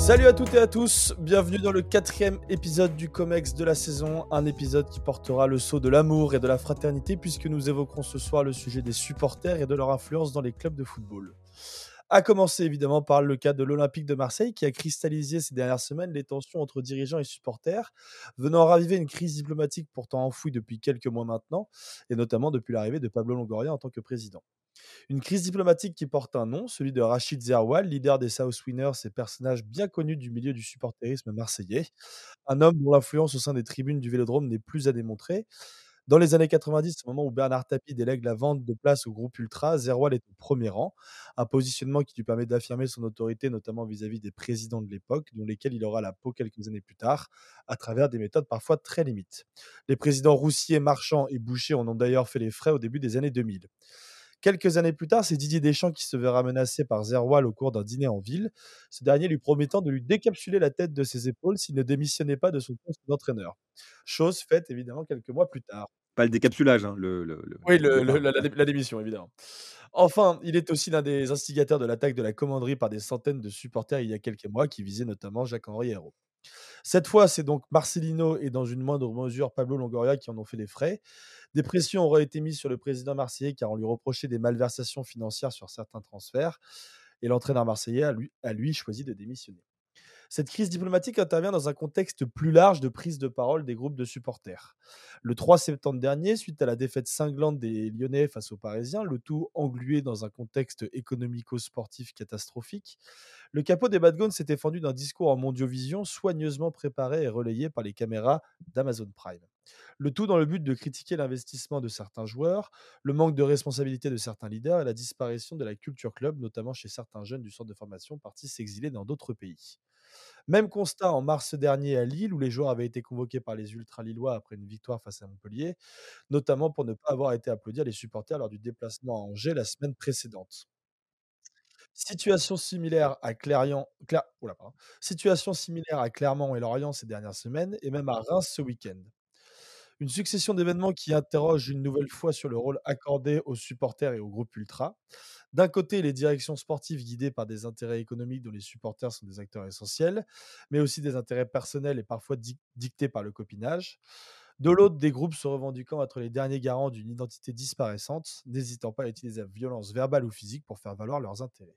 Salut à toutes et à tous, bienvenue dans le quatrième épisode du COMEX de la saison, un épisode qui portera le sceau de l'amour et de la fraternité puisque nous évoquerons ce soir le sujet des supporters et de leur influence dans les clubs de football. A commencer évidemment par le cas de l'Olympique de Marseille qui a cristallisé ces dernières semaines les tensions entre dirigeants et supporters, venant raviver une crise diplomatique pourtant enfouie depuis quelques mois maintenant, et notamment depuis l'arrivée de Pablo Longoria en tant que président. Une crise diplomatique qui porte un nom, celui de Rachid Zerwal, leader des South Winners et personnage bien connu du milieu du supporterisme marseillais. Un homme dont l'influence au sein des tribunes du Vélodrome n'est plus à démontrer. Dans les années 90, au moment où Bernard Tapie délègue la vente de place au groupe Ultra, Zerwal est au premier rang, un positionnement qui lui permet d'affirmer son autorité, notamment vis-à-vis des présidents de l'époque, dont lesquels il aura la peau quelques années plus tard, à travers des méthodes parfois très limites. Les présidents Roussier, Marchand et Boucher en ont d'ailleurs fait les frais au début des années 2000. Quelques années plus tard, c'est Didier Deschamps qui se verra menacé par Zerwal au cours d'un dîner en ville, ce dernier lui promettant de lui décapsuler la tête de ses épaules s'il ne démissionnait pas de son poste d'entraîneur. Chose faite évidemment quelques mois plus tard. Pas le décapsulage, hein, le, le, le, Oui, le- la démission, évidemment. Enfin, il est aussi l'un des instigateurs de l'attaque de la commanderie par des centaines de supporters il y a quelques mois qui visaient notamment Jacques-Henri Hérault. Cette fois, c'est donc Marcelino et dans une moindre mesure Pablo Longoria qui en ont fait les frais. Des pressions auraient été mises sur le président marseillais car on lui reprochait des malversations financières sur certains transferts et l'entraîneur marseillais a lui, choisi de démissionner. Cette crise diplomatique intervient dans un contexte plus large de prise de parole des groupes de supporters. Le 3 septembre dernier, suite à la défaite cinglante des Lyonnais face aux Parisiens, le tout englué dans un contexte économico-sportif catastrophique, le capot des Bad Guns s'était fendu d'un discours en mondiovision soigneusement préparé et relayé par les caméras d'Amazon Prime. Le tout dans le but de critiquer l'investissement de certains joueurs, le manque de responsabilité de certains leaders et la disparition de la culture club, notamment chez certains jeunes du centre de formation partis s'exiler dans d'autres pays. Même constat en mars dernier à Lille, où les joueurs avaient été convoqués par les ultra-lillois après une victoire face à Montpellier, notamment pour ne pas avoir été applaudir les supporters lors du déplacement à Angers la semaine précédente. Situation similaire à. Situation similaire à Clermont et Lorient ces dernières semaines, et même à Reims ce week-end. Une succession d'événements qui interrogent une nouvelle fois sur le rôle accordé aux supporters et au groupe ultra. D'un côté, les directions sportives guidées par des intérêts économiques dont les supporters sont des acteurs essentiels, mais aussi des intérêts personnels et parfois dic- dictés par le copinage. De l'autre, des groupes se revendiquant être les derniers garants d'une identité disparaissante, n'hésitant pas à utiliser la violence verbale ou physique pour faire valoir leurs intérêts.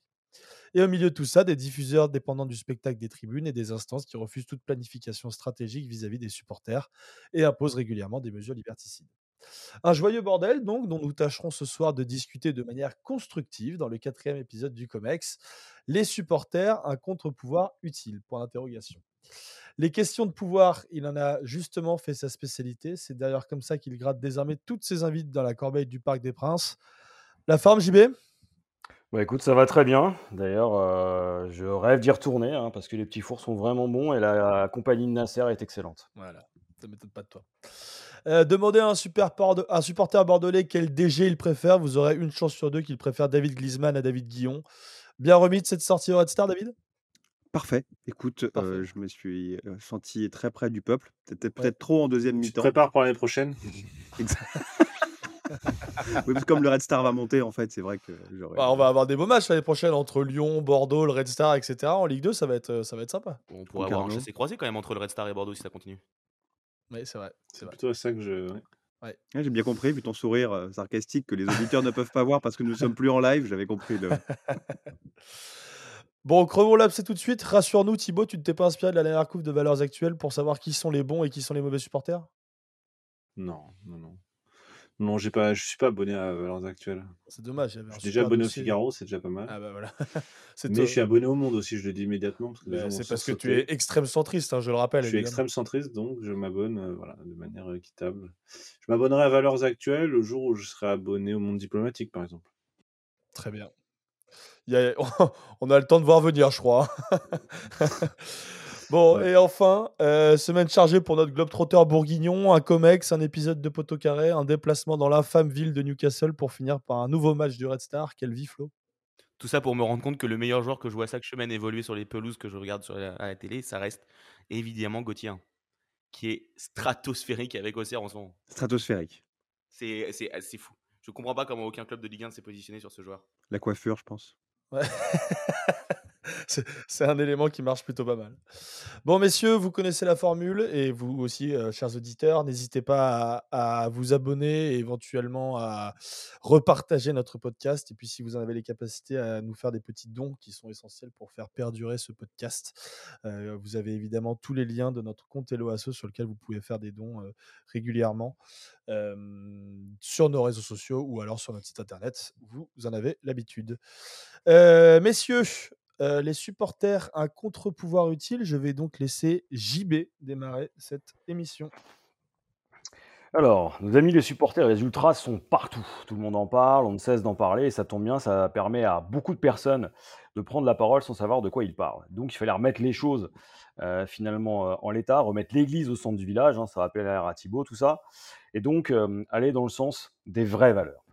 Et au milieu de tout ça, des diffuseurs dépendants du spectacle des tribunes et des instances qui refusent toute planification stratégique vis-à-vis des supporters et imposent régulièrement des mesures liberticides. Un joyeux bordel, donc, dont nous tâcherons ce soir de discuter de manière constructive dans le quatrième épisode du COMEX. Les supporters, un contre-pouvoir utile? Les questions de pouvoir, il en a justement fait sa spécialité. C'est d'ailleurs comme ça qu'il gratte désormais toutes ses invites dans la corbeille du Parc des Princes. La forme, JB Bah écoute, ça va très bien. D'ailleurs, euh, je rêve d'y retourner hein, parce que les petits fours sont vraiment bons et la, compagnie de Nasser est excellente. Voilà, ça m'étonne pas de toi. Euh, demandez à un, super un supporter bordelais quel DG il préfère. Vous aurez une chance sur deux qu'il préfère David Griezmann à David Guillon. Bien remis de cette sortie au Red Star, David? Parfait. Écoute, Parfait. euh, je me suis euh, senti très près du peuple. Peut-être Ouais. peut-être trop en deuxième Tu te mi-temps. prépares pour l'année prochaine? Exact. Oui, parce que comme le Red Star va monter, en fait, c'est vrai que. Bah, On va avoir des beaux matchs l'année prochaine entre Lyon, Bordeaux, le Red Star, etc. En Ligue 2, ça va être, euh, ça va être sympa. On pourrait avoir un chassé croisé quand même entre le Red Star et Bordeaux si ça continue. Oui, c'est vrai. C'est plutôt ça que je. ouais. Ouais, J'ai bien compris, vu ton sourire euh, sarcastique que les auditeurs ne peuvent pas voir parce que nous ne sommes plus en live, j'avais compris le. Bon, crevons l'abcès tout de suite. Rassure-nous, Thibaut, tu ne t'es pas inspiré de la dernière coupe de valeurs actuelles pour savoir qui sont les bons et qui sont les mauvais supporters? Non, non, non. Non, j'ai pas, je suis pas abonné à Valeurs Actuelles. C'est dommage. il y avait Je suis déjà abonné au. Figaro, c'est déjà pas mal. Ah bah voilà. C'est Mais je suis abonné au Monde aussi, je le dis immédiatement. Parce que Bah, c'est parce que tu es extrême centriste, hein, je le rappelle. Je suis évidemment. extrême centriste, donc je m'abonne euh, voilà, de manière équitable. Je m'abonnerai à Valeurs Actuelles le jour où je serai abonné au Monde Diplomatique, par exemple. Très bien. Il y a- On a le temps de voir venir, je crois. bon, Ouais. et enfin, euh, semaine chargée pour notre Globetrotter bourguignon, un COMEX, un épisode de Poteau Carré, un déplacement dans l'infâme ville de Newcastle pour finir par un nouveau match du Red Star. Quelle vie, Flo Tout ça pour me rendre compte que le meilleur joueur que je vois chaque semaine évoluer sur les pelouses que je regarde sur la, à la télé, ça reste évidemment Gauthier, hein, qui est stratosphérique avec Auxerre en ce moment. Stratosphérique. C'est c'est- c'est fou. Je comprends pas comment aucun club de Ligue 1 s'est positionné sur ce joueur. La coiffure, je pense. Ouais. C'est un élément qui marche plutôt pas mal. Bon messieurs, vous connaissez la formule et vous aussi, heu, chers auditeurs, n'hésitez pas à vous abonner et éventuellement à repartager notre podcast et puis si vous en avez les capacités à nous faire des petits dons qui sont essentiels pour faire perdurer ce podcast. Heu, vous avez évidemment tous les liens de notre compte Hello Asso sur lequel vous pouvez faire des dons, heu, régulièrement, sur nos réseaux sociaux ou alors sur notre site internet, vous en avez l'habitude. Messieurs, heu, les supporters, un contre-pouvoir utile, je vais donc laisser JB démarrer cette émission. Alors, nos amis les supporters, les ultras sont partout. Tout le monde en parle, on ne cesse d'en parler et ça tombe bien, ça permet à beaucoup de personnes de prendre la parole sans savoir de quoi ils parlent. Donc il fallait remettre les choses euh, finalement euh, en l'état, remettre l'église au centre du village, hein, ça rappelle à Thibaut, tout ça, et donc euh, aller dans le sens des vraies valeurs.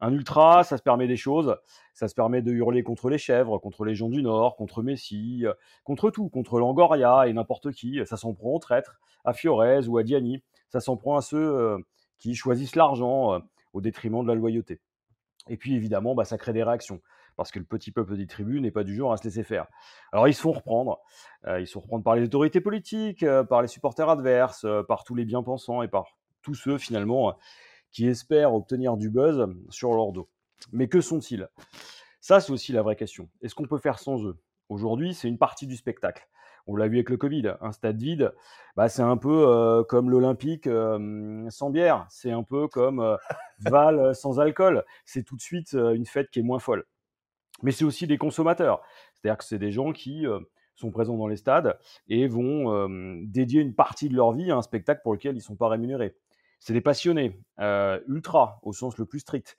Un ultra, ça se permet des choses, ça se permet de hurler contre les chèvres, contre les gens du Nord, contre Messi, contre tout, contre Langoria et n'importe qui, ça s'en prend aux traîtres, à Fiorez ou à Diani ça s'en prend à ceux euh, qui choisissent l'argent euh, au détriment de la loyauté. Et puis évidemment, bah, ça crée des réactions, parce que le petit peuple des tribus n'est pas du genre à se laisser faire. Alors ils se font reprendre, euh, ils se font reprendre par les autorités politiques, par les supporters adverses, par tous les bien-pensants et par tous ceux finalement qui espèrent obtenir du buzz sur leur dos. Mais que sont-ils? Ça, c'est aussi la vraie question. Est-ce qu'on peut faire sans eux? Aujourd'hui, c'est une partie du spectacle. On l'a vu avec le Covid. Un stade vide, bah, c'est un peu euh, comme l'Olympique euh, sans bière. C'est un peu comme euh, Val sans alcool. C'est tout de suite une fête qui est moins folle. Mais c'est aussi des consommateurs. C'est-à-dire que c'est des gens qui sont présents dans les stades et vont dédier une partie de leur vie à un spectacle pour lequel ils ne sont pas rémunérés. C'est des passionnés, ultra au sens le plus strict.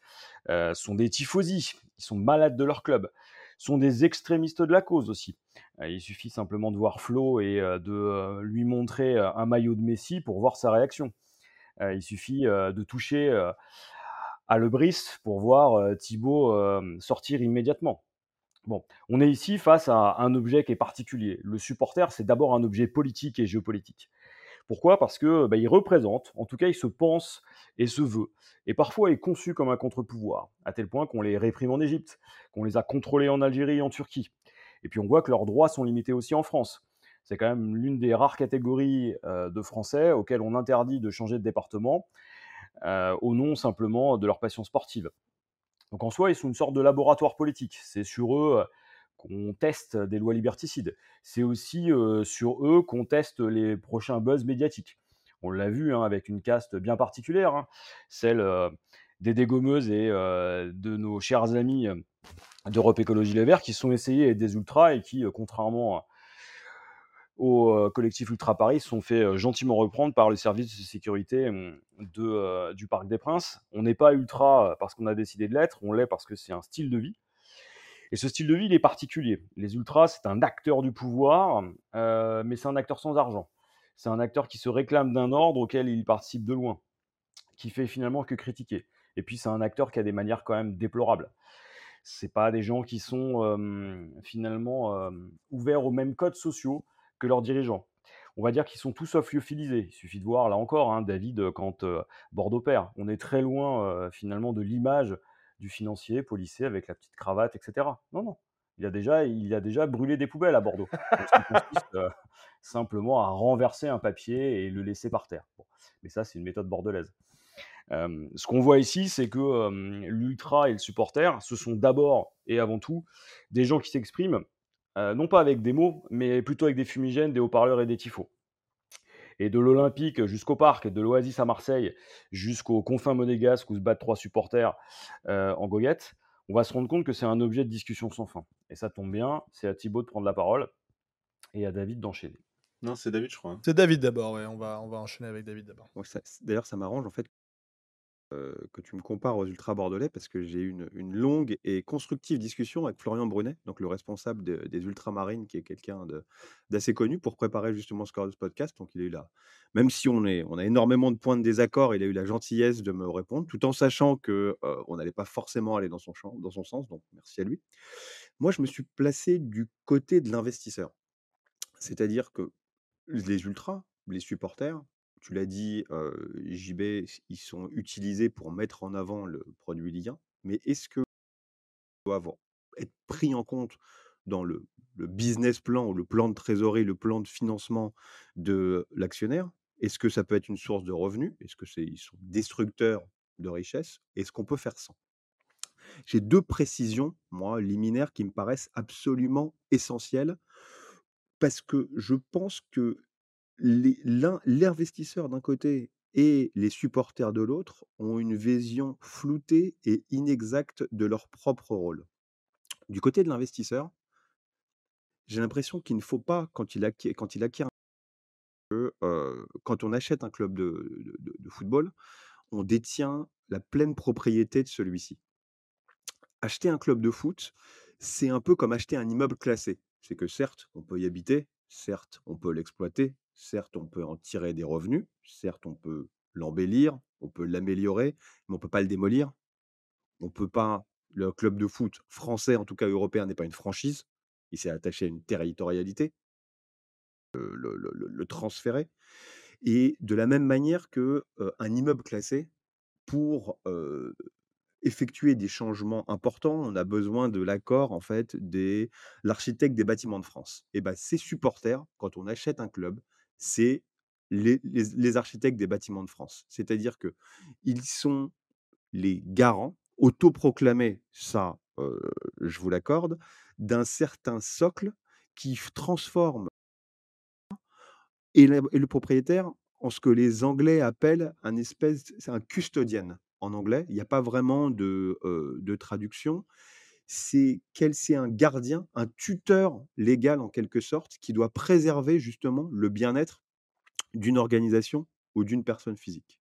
Ce sont des tifosi, ils sont malades de leur club sont des extrémistes de la cause aussi. Euh, il suffit simplement de voir Flo et euh, de euh, lui montrer un maillot de Messi pour voir sa réaction. il suffit de toucher à Lebris pour voir Thibaut sortir immédiatement. Bon, on est ici face à un objet qui est particulier. Le supporter, c'est d'abord un objet politique et géopolitique. Pourquoi? Parce que bah, en tout cas, il se pense et se veut, et parfois est conçu comme un contre-pouvoir, à tel point qu'on les réprime en Égypte, qu'on les a contrôlés en Algérie et en Turquie. Et puis on voit que leurs droits sont limités aussi en France. C'est quand même l'une des rares catégories euh, de Français auxquels on interdit de changer de département euh, au nom simplement de leur passion sportive. Donc en soi, ils sont une sorte de laboratoire politique. C'est sur eux qu'on teste des lois liberticides. C'est aussi sur eux qu'on teste les prochains buzz médiatiques. On l'a vu hein, avec une caste bien particulière, hein, celle des dégommeuses et de nos chers amis d'Europe Écologie Les Verts qui sont essayés des ultras et qui, contrairement au collectif Ultra Paris, sont fait gentiment reprendre par le service de sécurité de, du Parc des Princes. On n'est pas ultra parce qu'on a décidé de l'être, on l'est parce que c'est un style de vie. Et ce style de vie, il est particulier. Les ultras, c'est un acteur du pouvoir, euh, mais c'est un acteur sans argent. C'est un acteur qui se réclame d'un ordre auquel il participe de loin, qui fait finalement que critiquer. Et puis c'est un acteur qui a des manières quand même déplorables. C'est pas des gens qui sont euh, finalement euh, ouverts aux mêmes codes sociaux que leurs dirigeants. On va dire qu'ils sont tous sauf. Il suffit de voir là encore, hein, David, quand Bordeaux perd. On est très loin finalement de l'image du financier, policier avec la petite cravate, etc. Non, non. Il a déjà, il a déjà brûlé des poubelles à Bordeaux. consiste euh, simplement à renverser un papier et le laisser par terre. Mais ça, c'est une méthode bordelaise. Euh, ce qu'on voit ici, c'est que euh, l'ultra et le supporter, ce sont d'abord et avant tout des gens qui s'expriment, non pas avec des mots, mais plutôt avec des fumigènes, des haut-parleurs et des tifos et de l'Olympique jusqu'au parc, de l'Oasis à Marseille jusqu'aux confins monégasques où se battent trois supporters euh, en goguette, on va se rendre compte que c'est un objet de discussion sans fin. Et ça tombe bien, c'est à Thibaut de prendre la parole et à David d'enchaîner. Non, c'est David, je crois. C'est David d'abord, ouais. on, va, on va enchaîner avec David d'abord. D'ailleurs, ça m'arrange en fait que tu me compares aux ultra bordelais parce que j'ai eu une, longue et constructive discussion avec Florian Brunet, donc le responsable des ultramarines, qui est quelqu'un d'assez connu pour préparer justement ce de ce podcast. Donc il a eu là, même si on, est, on a énormément de points de désaccord, il a eu la gentillesse de me répondre, tout en sachant que on n'allait pas forcément aller dans son dans son sens. Donc merci à lui. Moi, je me suis placé du côté de l'investisseur, c'est-à-dire que les ultras, les supporters, tu l'as dit, JB, ils sont utilisés pour mettre en avant le produit lien, mais est-ce que doivent être pris en compte dans le business plan ou le plan de trésorerie, le plan de financement de l'actionnaire? Est-ce que ça peut être une source de revenus? Est-ce que ils sont destructeurs de richesse? Est-ce qu'on peut faire sans? J'ai 2 précisions, moi, liminaires, qui me paraissent absolument essentielles parce que je pense que l'investisseur d'un côté et les supporters de l'autre ont une vision floutée et inexacte de leur propre rôle. Du côté de l'investisseur j'ai l'impression qu'il ne faut pas, quand il acquiert quand quand on achète un club de football, on détient la pleine propriété de celui-ci. Acheter un club de foot, c'est un peu comme acheter un immeuble classé. C'est que certes, on peut y habiter, certes, on peut l'exploiter, certes, on peut en tirer des revenus, certes, on peut l'embellir, on peut l'améliorer, mais on peut pas le démolir. On peut pas le club de foot français, en tout cas européen, n'est pas une franchise. Il s'est attaché à une territorialité. Le le transférer et de la même manière que, un immeuble classé pour, effectuer des changements importants, on a besoin de l'accord en fait des l'architecte des Bâtiments de France et bah, ces supporters, quand on achète un club, c'est les architectes des Bâtiments de France. C'est-à-dire qu'ils sont les garants, autoproclamés, ça, je vous l'accorde, d'un certain socle qui transforme et le propriétaire en ce que les Anglais appellent un espèce c'est un en anglais. Il y a pas vraiment de traduction. C'est quel c'est un gardien, un tuteur légal en quelque sorte, qui doit préserver justement le bien-être d'une organisation ou d'une personne physique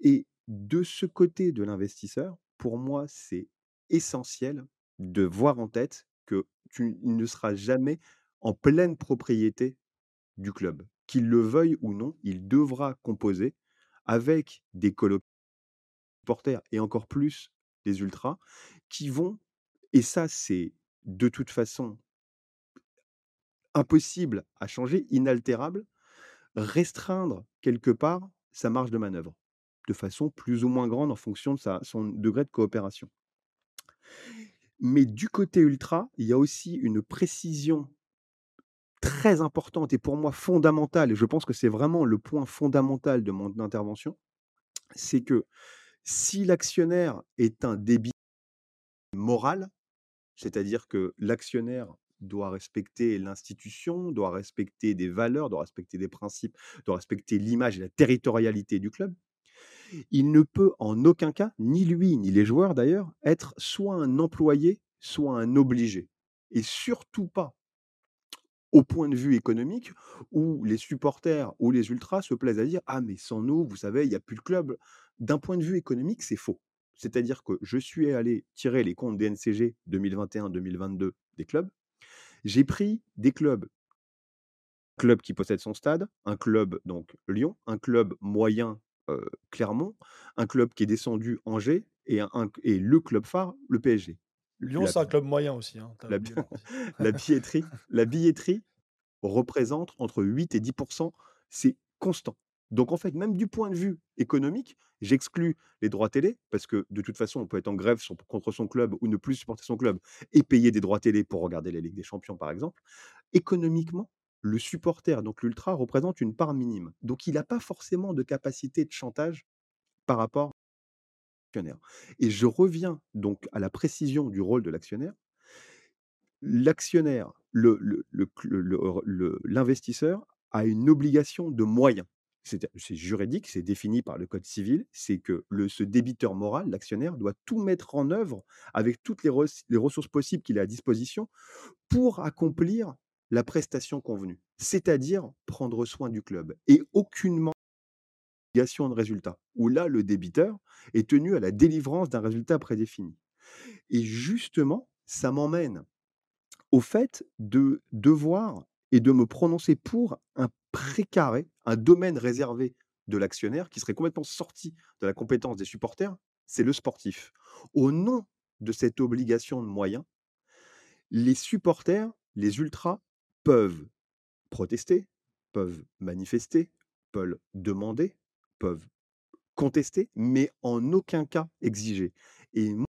et de ce côté de l'investisseur, pour moi, c'est essentiel de voir en tête que tu ne seras jamais en pleine propriété du club. Qu'il le veuille ou non, il devra composer avec des colo porters et encore plus des ultras qui vont et ça, c'est de toute façon impossible à changer, inaltérable, restreindre quelque part sa marge de manœuvre, de façon plus ou moins grande en fonction de son degré de coopération. Mais du côté ultra, il y a aussi une précision très importante et pour moi fondamentale et je pense que c'est vraiment le point fondamental de mon intervention, c'est que si l'actionnaire est un débi moral, c'est-à-dire que l'actionnaire doit respecter l'institution, doit respecter des valeurs, doit respecter des principes, doit respecter l'image et la territorialité du club, il ne peut en aucun cas, ni lui, ni les joueurs d'ailleurs, être soit un employé, soit un obligé et surtout pas au point de vue économique où les supporters ou les ultras se plaisent à dire: «Ah mais sans nous, vous savez, il y a plus de club». D'un point de vue économique, c'est faux. C'est-à-dire que je suis allé tirer les comptes des NCG 2021-2022 des clubs. J'ai pris des clubs club qui possède son stade, un club donc Lyon, un club moyen, heu, Clermont, un club qui est descendu Angers et un un et le club phare, le PSG. Lyon, c'est un club moyen aussi, hein, bi la billetterie la billetterie représente entre 8 et 10% c'est constant. Donc en fait, même du point de vue économique, j'exclus les droits télé parce que de toute façon, on peut être en grève contre son club ou ne plus supporter son club et payer des droits télé pour regarder la Ligue des Champions, par exemple. Économiquement, le supporter, donc l'ultra, représente une part minime. Donc il a pas forcément de capacité de chantage par rapport actionnaire et je reviens donc à la précision du rôle de l'actionnaire. L'actionnaire, l'investisseur a une obligation de moyens. C'est juridique, c'est défini par le code civil, c'est que ce débiteur moral, l'actionnaire, doit tout mettre en œuvre avec toutes les res les ressources possibles qu'il a à disposition pour accomplir la prestation convenue. C'est-à-dire prendre soin du club et aucunement de résultat, où là, le débiteur est tenu à la délivrance d'un résultat prédéfini et justement, ça m'emmène au fait de devoir et de me prononcer pour un précaré, un domaine réservé de l'actionnaire qui serait complètement sorti de la compétence des supporters, c'est le sportif. Au nom de cette obligation de moyens, les supporters, les ultras peuvent protester, peuvent manifester, peuvent demander, peuvent contester, mais en aucun cas exiger et moi,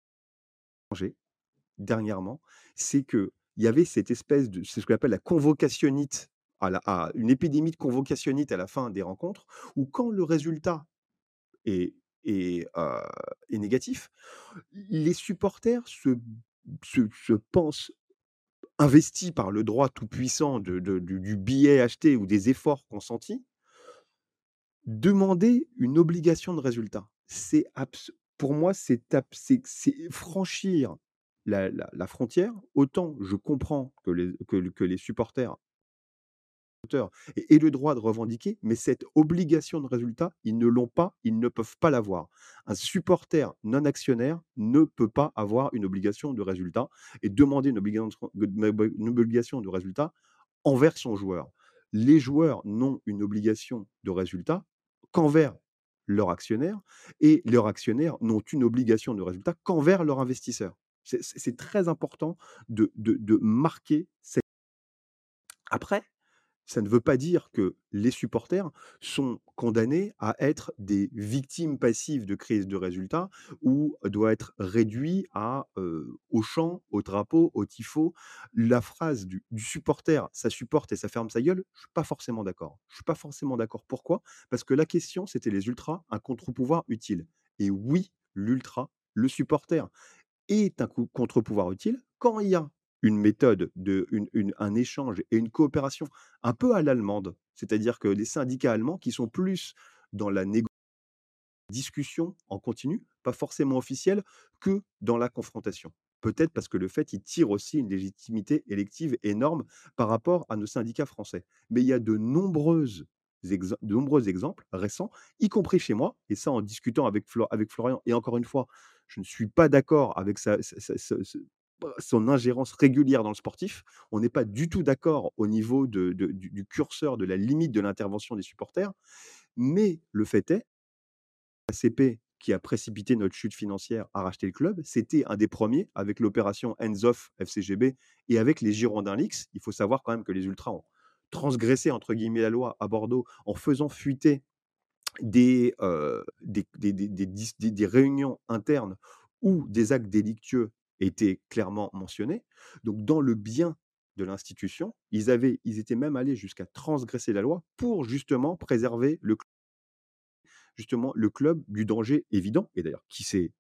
dernièrement, c'est que il y avait cette espèce de c'est ce qu'on appelle la convocationnite, à une épidémie de convocationnite à la fin des rencontres, où quand le résultat est est négatif, les supporters se se se pensent investis par le droit tout-puissant du billet acheté ou des efforts consentis demander une obligation de résultat. C'est pour moi, c'est franchir la frontière. Autant je comprends que les supporters aient aient le droit de revendiquer, mais cette obligation de résultat, ils ne l'ont pas, ils ne peuvent pas l'avoir. Un supporter non actionnaire ne peut pas avoir une obligation de résultat et demander une obligation de résultat envers son joueur. Les joueurs n'ont une obligation de résultat qu'envers leurs actionnaires et leurs actionnaires n'ont une obligation de résultat qu'envers leurs investisseurs. C'est très important de de marquer cette après, ça ne veut pas dire que les supporters sont condamnés à être des victimes passives de crise de résultats ou doivent être réduits à, heu, au chant, au drapeau, au tifo. La phrase du du supporter: «Ça supporte et ça ferme sa gueule», je suis pas forcément d'accord. Je suis pas forcément d'accord. Pourquoi? Parce que la question, c'était les ultras, un contre-pouvoir utile et oui, l'ultra, le supporter est un contre-pouvoir utile quand il y a une méthode de un échange et une coopération un peu à l'allemande. C'est-à-dire que les syndicats allemands qui sont plus dans la négo discussion en continu, pas forcément officielle, que dans la confrontation. Peut-être parce que le fait, ils tirent aussi une légitimité élective énorme par rapport à nos syndicats français. Mais il y a de nombreuses de nombreux exemples récents, y compris chez moi et ça en discutant avec avec Florian et encore une fois, je ne suis pas d'accord avec sa sa sa son ingérence régulière dans le sportif. On n'est pas du tout d'accord au niveau de du curseur, de la limite de l'intervention des supporters. Mais le fait est ACP qui a précipité notre chute financière a racheté le club. C'était un des premiers avec l'opération Hands Off FCGB et avec les Girondins Leaks. Il faut savoir quand même que les ultras ont «transgressé» entre guillemets la loi à Bordeaux en faisant fuiter des, heu, des des des des réunions internes où des actes délictueux étaient clairement mentionnés. Donc dans le bien de l'institution, ils avaient ils étaient même allés jusqu'à transgresser la loi pour justement préserver le justement le club du danger évident et d'ailleurs qui s'est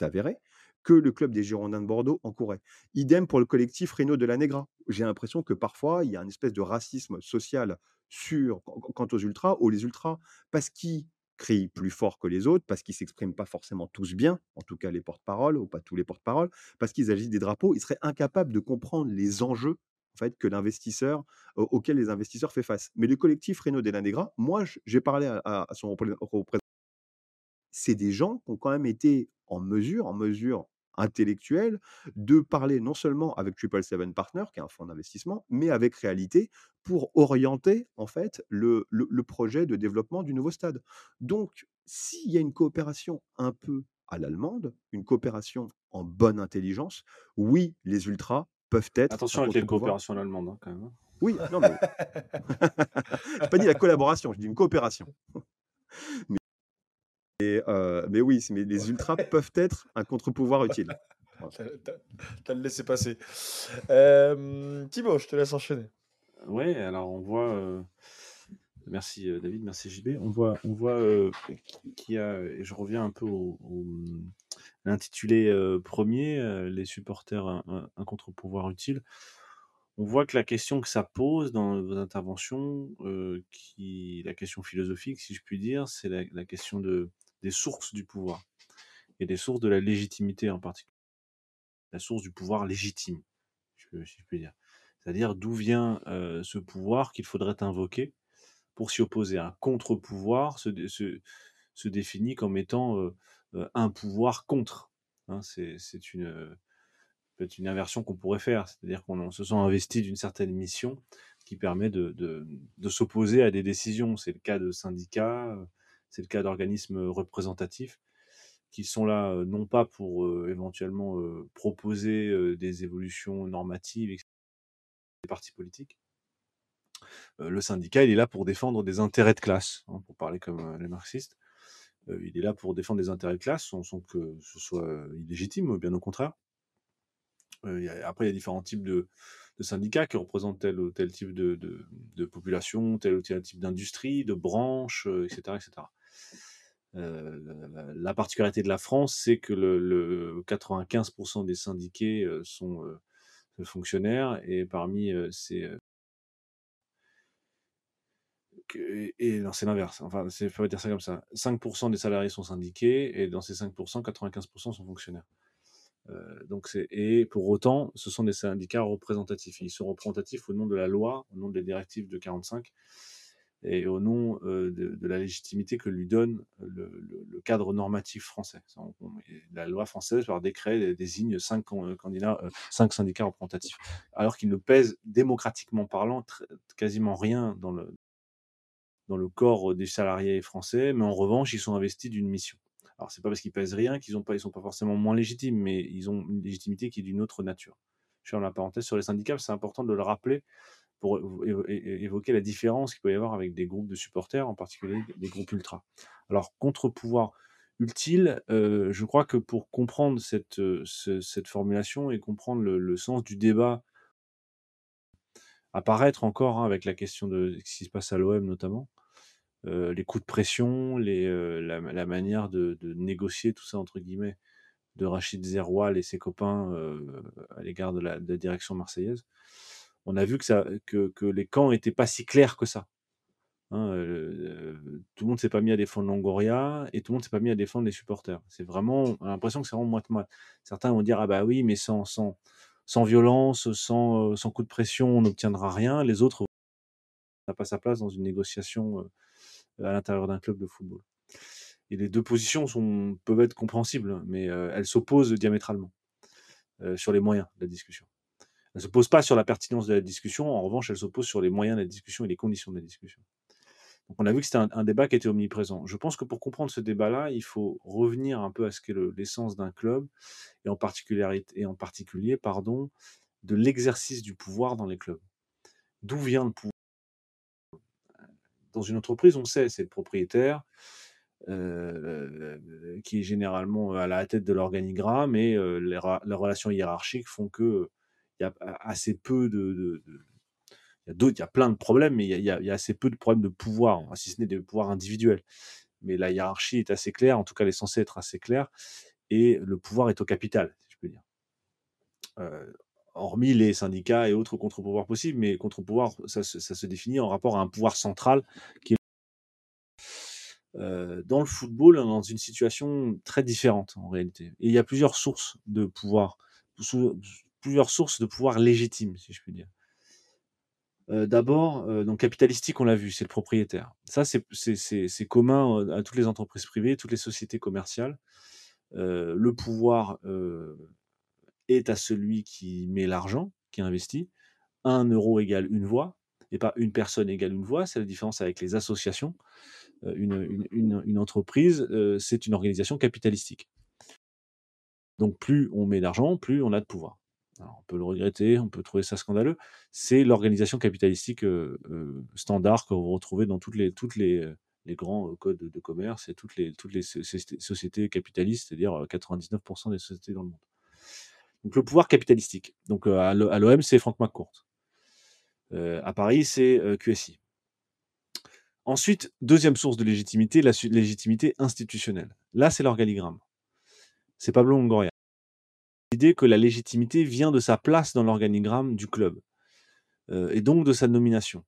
avéré, que le club des Girondins de Bordeaux encourait. Idem pour le collectif Reno de la Negra. J'ai l'impression que parfois, il y a un espèce de racisme social sur quant aux ultras, où les ultras, parce qu'ils crient plus fort que les autres, parce qu'ils s'expriment pas forcément tous bien, en tout cas les porte-paroles ou pas tous les porte-paroles, parce qu'ils agitent des drapeaux, ils seraient incapables de comprendre les enjeux, en fait, que l'investisseur au auxquels les investisseurs fait face. Mais le collectif Reno de la Negra, moi, j'ai parlé à à son repré repré c'est des gens qui ont quand même été en mesure en mesure intellectuelle de parler non seulement avec Triple Seven Partners, qui est un fonds d'investissement, mais avec Réalité pour orienter en fait le le le projet de développement du nouveau stade. Donc s'il y a une coopération un peu à l'allemande, une coopération en bonne intelligence, oui, les ultras peuvent être Attention avec les coopérations en allemande, hein, quand même, hein. Oui, non mais j'ai pas dit la collaboration, j'ai dit une coopération. Mais mais heu, mais oui, mais les ultras peuvent être un contre-pouvoir utile. Voilà. Tu as tu as tu as le laissez-passer. Hem, Thibaut, je te laisse enchaîner. Ouais, alors on voit, heu merci, heu, David, merci JB. On voit on voit, qu'il y a et je reviens un peu au au, l'intitulé, heu, 1er, heu, les supporters un contre-pouvoir utile. On voit que la question que ça pose dans vos interventions, qui la question philosophique, si je puis dire, c'est la la question de des sources du pouvoir et des sources de la légitimité en particulier. La source du pouvoir légitime, si je peux dire. C'est-à-dire d'où vient, heu, ce pouvoir qu'il faudrait invoquer pour s'y opposer. Un contre-pouvoir se se se définit comme étant, heu heu, un pouvoir contre, hein. C'est une, une inversion qu'on pourrait faire. C'est-à-dire qu'on on se sent investi d'une certaine mission qui permet de de de s'opposer à des décisions. C'est le cas de syndicats, c'est le cas d'organismes, représentatifs qui sont là, non pas pour, éventuellement, proposer, des évolutions normatives des partis politiques. Le syndicat, il est là pour défendre des intérêts de classe, hein, pour parler comme, les marxistes. Il est là pour défendre des intérêts de classe sans que ce soit, illégitime, bien au contraire. après, il y a différents types de, syndicats qui représentent tel ou tel type de, de population, tel ou tel type d'industrie, de branche, etc., etc. la particularité de la France, c'est que le, 95% des syndiqués sont fonctionnaires et parmi ces et, non, c'est l'inverse. Enfin, il faut dire ça comme ça. 5% des salariés sont syndiqués et dans ces 5%, 95% sont fonctionnaires. donc c'est et pour autant, ce sont des syndicats représentatifs. Ils sont représentatifs au nom de la loi, au nom des directives de 45 et au nom de, la légitimité que lui donne le, cadre normatif français. La loi française, par décret, désigne cinq syndicats représentatifs, alors qu'ils ne pèsent démocratiquement parlant quasiment rien dans le, corps des salariés français, mais en revanche, ils sont investis d'une mission. Alors, c'est pas parce qu'ils pèsent rien qu'ils ne pas, ils sont pas forcément moins légitimes, mais ils ont une légitimité qui est d'une autre nature. Je ferme la parenthèse sur les syndicats, c'est important de le rappeler pour évoquer la différence qu'il peut y avoir avec des groupes de supporters, en particulier des groupes ultra. Alors, contre-pouvoir utile, euh, je crois que pour comprendre cette, cette formulation et comprendre le, sens du débat apparaître encore hein, avec la question de ce qui se passe à l'OM notamment, euh, les coups de pression, euh, la, manière de, négocier tout ça entre guillemets de Rachid Zerwal et ses copains à l'égard de la, direction marseillaise on a vu que, ça, que, les camps n'étaient pas si clairs que ça. Hein, tout le monde s'est pas mis à défendre Longoria et tout le monde s'est pas mis à défendre les supporters. C'est vraiment, on a l'impression que c'est vraiment moite-moite. Certains vont dire ah bah oui, mais sans, sans, sans violence, sans, sans coup de pression, on n'obtiendra rien. Les autres, n'a pas sa place dans une négociation à l'intérieur d'un club de football. Et les deux positions sont, peuvent être compréhensibles, mais elles s'opposent diamétralement sur les moyens de la discussion. Elle ne se pose pas sur la pertinence de la discussion, en revanche, elle s'oppose sur les moyens de la discussion et les conditions de la discussion. Donc on a vu que c'était un, débat qui était omniprésent. Je pense que pour comprendre ce débat-là, il faut revenir un peu à ce qu'est l'essence d'un club, et en, particulier pardon, de l'exercice du pouvoir dans les clubs. D'où vient le pouvoir? Dans une entreprise, on sait, c'est le propriétaire, euh, qui est généralement à la tête de l'organigramme et euh, les, relations hiérarchiques font que il y a assez peu de, il y a d'autres, il y a plein de problèmes, mais il y, a, assez peu de problèmes de pouvoir, hein, si ce n'est des pouvoirs individuels. Mais la hiérarchie est assez claire, en tout cas, elle est censée être assez claire, et le pouvoir est au capital, si je peux dire. Euh, hormis les syndicats et autres contre-pouvoirs possibles, mais contre-pouvoir, ça, se définit en rapport à un pouvoir central qui est euh, dans le football, dans une situation très différente en réalité. Et il y a plusieurs sources de pouvoir, plusieurs sources de pouvoir légitimes, si je puis dire. D'abord, capitalistique, on l'a vu, c'est le propriétaire. Ça, c'est commun à toutes les entreprises privées, toutes les sociétés commerciales. le pouvoir est à celui qui met l'argent, qui investit. Un euro égale une voix, et pas une personne égale une voix. C'est la différence avec les associations. Une, une, entreprise, c'est une organisation capitalistique. Donc plus on met d'argent, plus on a de pouvoir on peut le regretter, on peut trouver ça scandaleux, c'est l'organisation capitalistique standard que vous retrouvez dans toutes les, les, grands codes de, commerce et toutes les, toutes les sociétés capitalistes, c'est-à-dire 99% des sociétés dans le monde. Donc le pouvoir capitalistique. Donc à l'OM, c'est Franck McCourt. à Paris, c'est QSI. Ensuite, deuxième source de légitimité, la légitimité institutionnelle. Là, c'est l'organigramme. C'est Pablo Longoria l'idée que la légitimité vient de sa place dans l'organigramme du club euh, et donc de sa nomination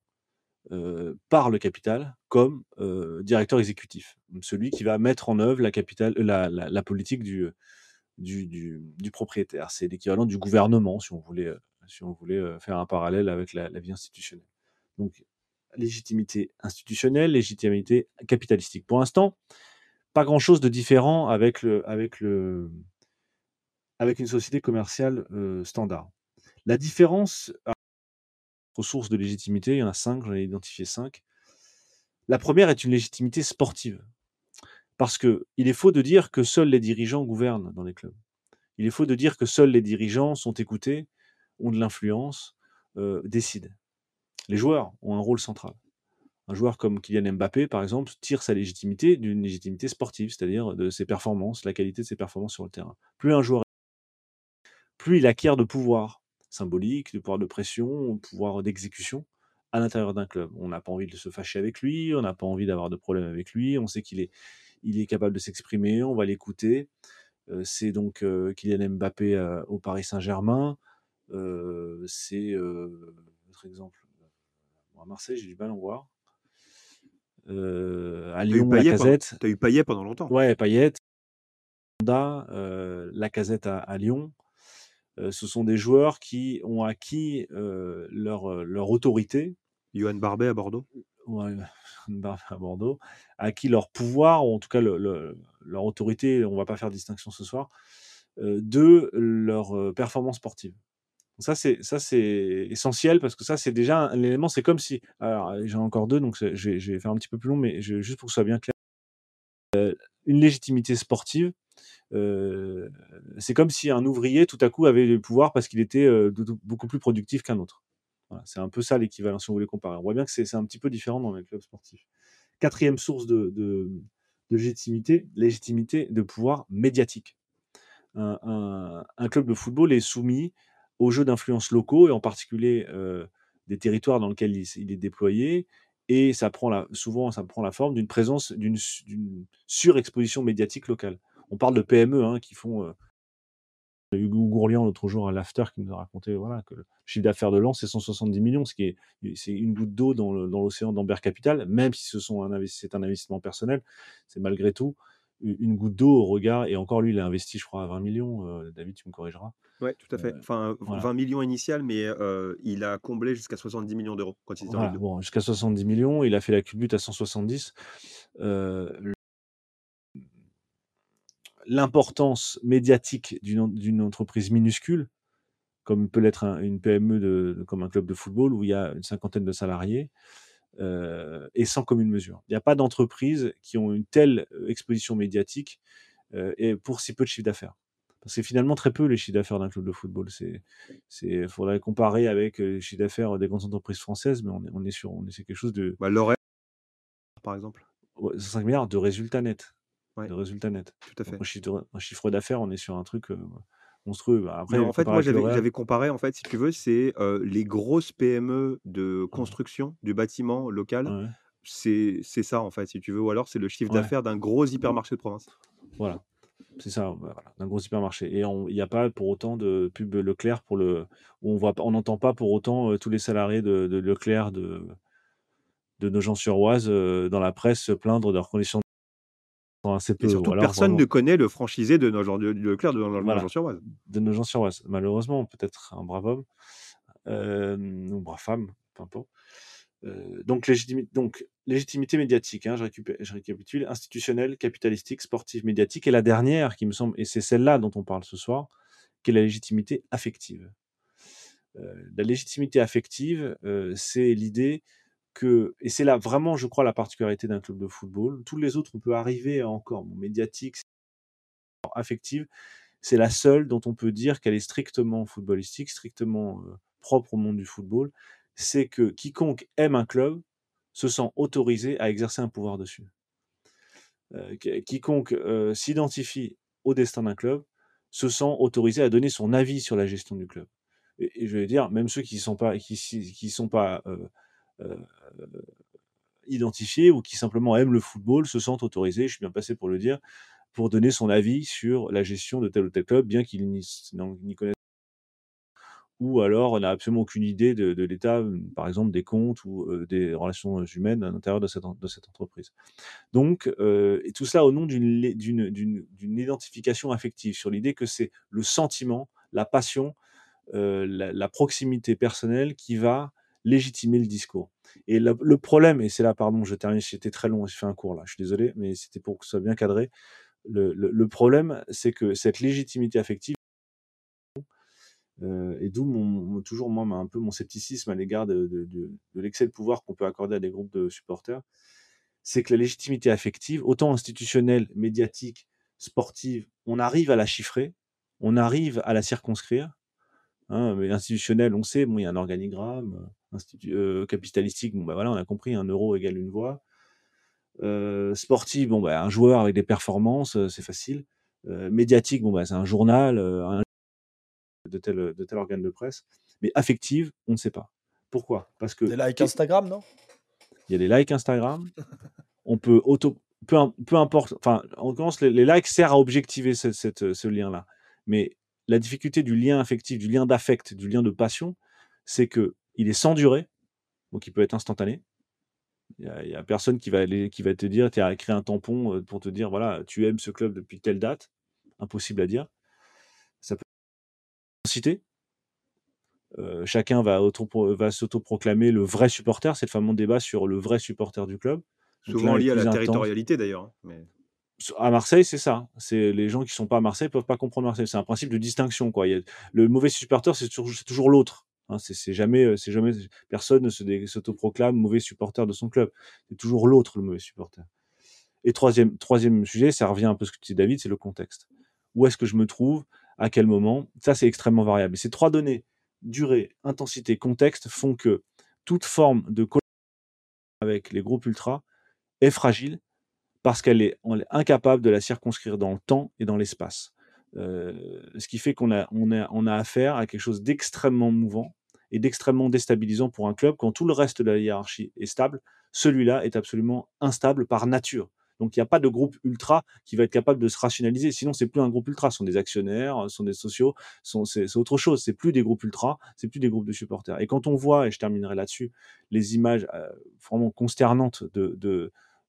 euh, par le capital comme euh, directeur exécutif, celui qui va mettre en œuvre la, capitale, la, politique du, du, propriétaire. C'est l'équivalent du gouvernement, si on voulait, si on voulait faire un parallèle avec la, vie institutionnelle. Donc, légitimité institutionnelle, légitimité capitalistique. Pour l'instant, pas grand-chose de différent avec le, avec le, avec une société commerciale standard. La différence aux sources de légitimité, il y en a cinq, j'en ai identifié cinq. La première est une légitimité sportive. Parce qu'il est faux de dire que seuls les dirigeants gouvernent dans les clubs. Il est faux de dire que seuls les dirigeants sont écoutés, ont de l'influence, décident. Les joueurs ont un rôle central. Un joueur comme Kylian Mbappé, par exemple, tire sa légitimité d'une légitimité sportive, c'est-à-dire de ses performances, la qualité de ses performances sur le terrain. Plus un joueur plus il acquiert de pouvoir symbolique, de pouvoir de pression, de pouvoir d'exécution à l'intérieur d'un club. On n'a pas envie de se fâcher avec lui, on n'a pas envie d'avoir de problème avec lui, on sait qu'il est, il est capable de s'exprimer, on va l'écouter. Euh, c'est donc euh, Kylian Mbappé euh, au Paris Saint-Germain. C'est autre exemple. Bon, à Marseille, j'ai du mal à en voir. À Lyon, pendant, Lacazette. t'as eu Payet pendant longtemps. Ouais, Payet, Honda, Lacazette à, à Lyon. Ce sont des joueurs qui ont acquis leur, leur autorité, Johan Barbet à Bordeaux? à Bordeaux, acquis leur pouvoir, ou en tout cas le- le- leur autorité, on va pas faire distinction ce soir, euh, de leur performance sportive. Donc Ça, c'est ça c'est essentiel parce que ça, c'est déjà un élément. C'est comme si. Alors, j'en ai encore deux, donc je vais, je vais faire un petit peu plus long, mais je- juste pour que ce soit bien clair. Euh, une légitimité sportive, c'est comme si un ouvrier, tout à coup, avait le pouvoir parce qu'il était beaucoup plus productif qu'un autre. C'est un peu ça l'équivalent, si on voulait comparer. On voit bien que c'est un petit peu différent dans les clubs sportifs. Quatrième source de, légitimité, légitimité de pouvoir médiatique. Un, club de football est soumis aux jeux d'influence locaux et en particulier des territoires dans lesquels il, est déployé. Et ça prend souvent, ça prend la forme d'une présence, d'une surexposition médiatique locale. On parle de PME hein, qui font. euh, Hugo Gourlian l'autre jour à l'after qui nous a raconté voilà, que le chiffre d'affaires de Lens c'est 170 millions, ce qui est c'est une goutte d'eau dans l'océan d'Ambert Capital, même si ce sont un c'est un investissement personnel, c'est malgré tout une goutte d'eau au regard. Et encore lui, il a investi, je crois, à 20 millions. euh, David, tu me corrigeras. Ouais, tout à fait. Euh, Enfin, voilà. 20 millions initial, mais euh, il a comblé jusqu'à 70 millions d'euros quand il était en Voilà, Ligue 2. bon, jusqu'à 70 millions, il a fait la culbute à 170. L'importance médiatique d'une en- d'une entreprise minuscule, comme peut l'être un- une PME, de, de- comme un club de football où il y a une cinquantaine de salariés, euh, est sans commune mesure. Il n'y a pas d'entreprise qui ont une telle euh, exposition médiatique euh, et pour si peu de chiffre d'affaires. Parce que c'est finalement très peu les chiffres d'affaires d'un club de football. C'est, c'est, faudrait comparer avec euh, les chiffres d'affaires des grandes entreprises françaises, mais on est, on est sur, on est sur quelque chose de Bah, L'Oréal, par exemple. ouais, 5 milliards de résultats nets. Ouais, De résultats nets. tout à Donc fait. en chiffre, en chiffre d'affaires, on est sur un truc euh, monstrueux. Bah, Après, Mais en fait, moi, j'avais comparé, en fait, si tu veux, c'est euh, les grosses PME de ouais, construction du bâtiment local. ouais, C'est ça, en fait, si tu veux. Ou alors, c'est le chiffre ouais, d'affaires d'un gros hypermarché de province. voilà. C'est ça, bah, voilà, d'un gros supermarché. Et il n'y a pas pour autant de pub Leclerc pour le. où On voit, on n'entend pas pour autant euh, tous les salariés de, de Leclerc de, de Nogent-sur-Oise euh, dans la presse se plaindre de leurs conditions Et surtout, alors personne vraiment, ne connaît le franchisé de Leclerc de Nogent-sur-Oise. de Nogent-sur-Oise. Malheureusement, peut-être un brave homme, euh, ou brave femme, peu importe. Euh, donc, légitimi- donc, légitimité médiatique, hein, je, récupère- je récapitule, institutionnelle, capitalistique, sportive, médiatique, et la dernière qui me semble, et c'est celle-là dont on parle ce soir, qui est la légitimité affective. Euh, la légitimité affective, c'est l'idée et c'est là vraiment, je crois, la particularité d'un club de football. Tous les autres, on peut arriver encore, bon, médiatique, affective, c'est la seule dont on peut dire qu'elle est strictement footballistique, strictement euh, propre au monde du football. C'est que quiconque aime un club se sent autorisé à exercer un pouvoir dessus. Euh, qui- quiconque euh, s'identifie au destin d'un club se sent autorisé à donner son avis sur la gestion du club. Et, je vais dire, même ceux qui ne sont pas, qui, sont pas identifiés ou qui simplement aiment le football se sentent autorisés, je suis bien passé pour le dire, pour donner son avis sur la gestion de tel ou tel club, bien qu'ils n'y connaissent ou alors n'a absolument aucune idée de, l'état, euh, par exemple, des comptes ou euh, des relations humaines à l'intérieur de cette, entreprise. Donc, euh, et tout cela au nom d'une identification affective, sur l'idée que c'est le sentiment, la passion, euh, la proximité personnelle qui va légitimer le discours. Et le, problème, et c'est là, pardon, je termine, c'était très long, j'ai fait un cours là, je suis désolé, mais c'était pour que ce soit bien cadré. Le, le- problème, c'est que cette légitimité affective, euh, et d'où mon, toujours moi un peu mon scepticisme à l'égard de- de l'excès de pouvoir qu'on peut accorder à des groupes de supporters, c'est que la légitimité affective, autant institutionnelle, médiatique, sportive, on arrive à la chiffrer, on arrive à la circonscrire. hein, mais institutionnelle, on sait, bon, il y a un organigramme, euh, capitalistique, bon, bah voilà, on a compris, un euro égale une voix. Euh, sportive, bon, bah, un joueur avec des performances, euh, c'est facile. Euh, médiatique, bon, bah, c'est un journal, euh, un de tel, de tel organe de presse. Mais affective, on ne sait pas. Pourquoi? Parce que. Des likes Instagram, non? Il y a des likes Instagram. on peut auto. Peu, peu importe. Enfin, en l'occurrence, les, les, likes servent à objectiver ce, cette, ce lien-là. Mais la difficulté du lien affectif, du lien d'affect, du lien de passion, c'est que il est sans durée, donc il peut être instantané. Il n'y a, a, personne qui va, aller, qui va te dire, tu as écrit un tampon euh, pour te dire, voilà, tu aimes ce club depuis telle date. Impossible à dire. Ça peut citer. Euh, chacun va, va s'autoproclamer le vrai supporter. C'est le fameux débat sur le vrai supporter du club. Donc Souvent lié à la intense. territorialité d'ailleurs. hein, Mais... À Marseille, c'est ça. C'est les gens qui sont pas à Marseille peuvent pas comprendre Marseille. C'est un principe de distinction, quoi. Il y a... Le mauvais supporter, c'est toujours, toujours l'autre. Hein, c'est jamais, c'est jamais, personne ne s'autoproclame mauvais supporter de son club. C'est toujours l'autre le mauvais supporter. Et troisième, troisième sujet, ça revient un peu à ce que tu dis David, c'est le contexte. Où est-ce que je me trouve À quel moment? Ça, c'est extrêmement variable. Et ces trois données, durée, intensité, contexte, font que toute forme de avec les groupes ultras est fragile parce qu'elle est, est, incapable de la circonscrire dans le temps et dans l'espace. Euh, ce qui fait qu'on a, on a, on a affaire à quelque chose d'extrêmement mouvant et d'extrêmement déstabilisant pour un club quand tout le reste de la hiérarchie est stable. Celui-là est absolument instable par nature. Donc il n'y a pas de groupe ultra qui va être capable de se rationaliser. Sinon, c'est plus un groupe ultra. Ce sont des actionnaires, ce sont des sociaux, c'est autre chose. C'est plus des groupes ultra, c'est plus des groupes de supporters. Et quand on voit, et je terminerai là-dessus, les images euh, vraiment consternantes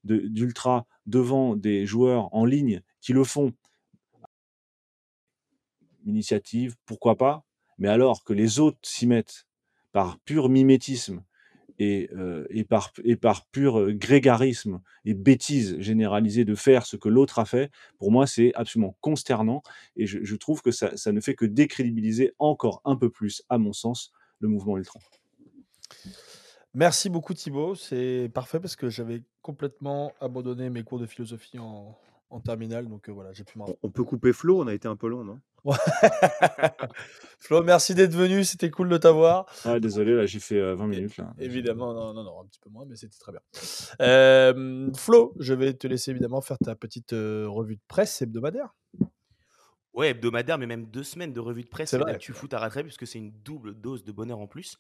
d'ultra devant des joueurs en ligne qui le font initiative, pourquoi pas, mais alors que les autres s'y mettent par pur mimétisme et, euh, et, par, et par pur grégarisme et bêtise généralisée de faire ce que l'autre a fait, pour moi c'est absolument consternant et je, trouve que ça, ça, ne fait que décrédibiliser encore un peu plus, à mon sens, le mouvement ultra. Merci beaucoup Thibaut, c'est parfait parce que j'avais complètement abandonné mes cours de philosophie en, en terminale, donc euh, voilà, j'ai pu m'en... On peut couper Flo, on a été un peu long, non? Flo, merci d'être venu, c'était cool de t'avoir. Ah, désolé, là j'ai fait euh, 20 minutes. Là. Évidemment, non, non, non, un petit peu moins, mais c'était très bien. Euh, Flo, je vais te laisser évidemment faire ta petite euh, revue de presse hebdomadaire. Ouais, hebdomadaire, mais même deux semaines de revue de presse, c'est là tu fous ta rattrape, puisque c'est une double dose de bonheur en plus.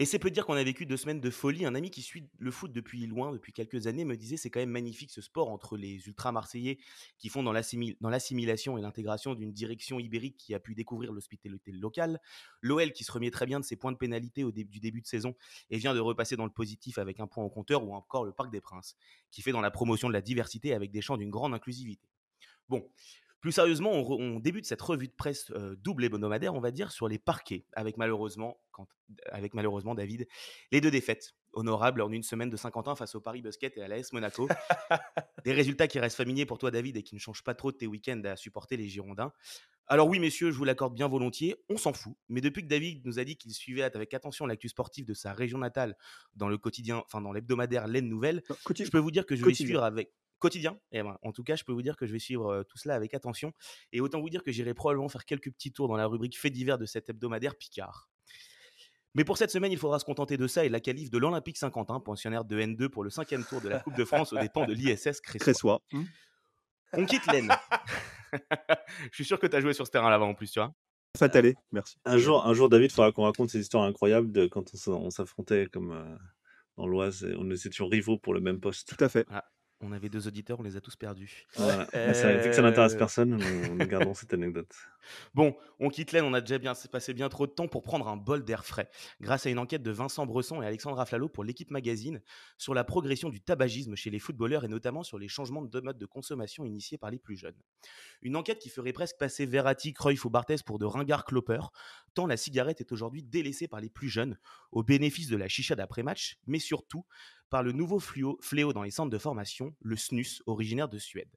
Et c'est peu dire qu'on a vécu deux semaines de folie. Un ami qui suit le foot depuis loin, depuis quelques années, me disait c'est quand même magnifique ce sport entre les ultra marseillais qui font dans l'assimilation et l'intégration d'une direction ibérique qui a pu découvrir l'hospitalité locale, l'OL qui se remet très bien de ses points de pénalité au début du début de saison et vient de repasser dans le positif avec un point au compteur, ou encore le Parc des Princes qui fait dans la promotion de la diversité avec des chants d'une grande inclusivité. Bon, plus sérieusement, on, on, débute cette revue de presse euh, double hebdomadaire, on va dire, sur les parquets, avec malheureusement, quand, avec malheureusement David, les deux défaites honorables en une semaine de 50 ans face au Paris Basket et à l'AS Monaco. Des résultats qui restent familiers pour toi, David, et qui ne changent pas trop de tes week-ends à supporter les Girondins. Alors oui, messieurs, je vous l'accorde bien volontiers, on s'en fout. Mais depuis que David nous a dit qu'il suivait avec attention l'actu sportive de sa région natale dans le quotidien, enfin dans l'hebdomadaire Laine Nouvelle, je peux vous dire que je vais suivre avec quotidien. Et ben, en tout cas, je peux vous dire que je vais suivre euh, tout cela avec attention. Et autant vous dire que j'irai probablement faire quelques petits tours dans la rubrique fait divers de cet hebdomadaire Picard. Mais pour cette semaine, il faudra se contenter de ça et la qualif de l'Olympique Saint-Quentin, pensionnaire de N2 pour le cinquième tour de la Coupe de France aux dépens de l'ISS Cressois. Mmh. On quitte l'Aisne. je suis sûr que tu as joué sur ce terrain là-bas en plus, tu vois. Fatalé, merci. Un jour, un jour David, il faudra qu'on raconte ces histoires incroyables de quand on s'affrontait comme euh, dans l'Oise, on était toujours rivaux pour le même poste. Tout à fait. Ah. On avait deux auditeurs, on les a tous perdus. Voilà. Euh... Ça, vu que ça n'intéresse personne, nous, nous gardons cette anecdote. Bon, on quitte l'Aisne, on a déjà bien, passé bien trop de temps pour prendre un bol d'air frais, grâce à une enquête de Vincent Bresson et Alexandre Aflalo pour l'équipe magazine sur la progression du tabagisme chez les footballeurs et notamment sur les changements de mode de consommation initiés par les plus jeunes. Une enquête qui ferait presque passer Verratti, Cruyff ou Barthez pour de ringards clopeurs, tant la cigarette est aujourd'hui délaissée par les plus jeunes, au bénéfice de la chicha d'après-match, mais surtout par le nouveau fléau, dans les centres de formation, le snus, originaire de Suède.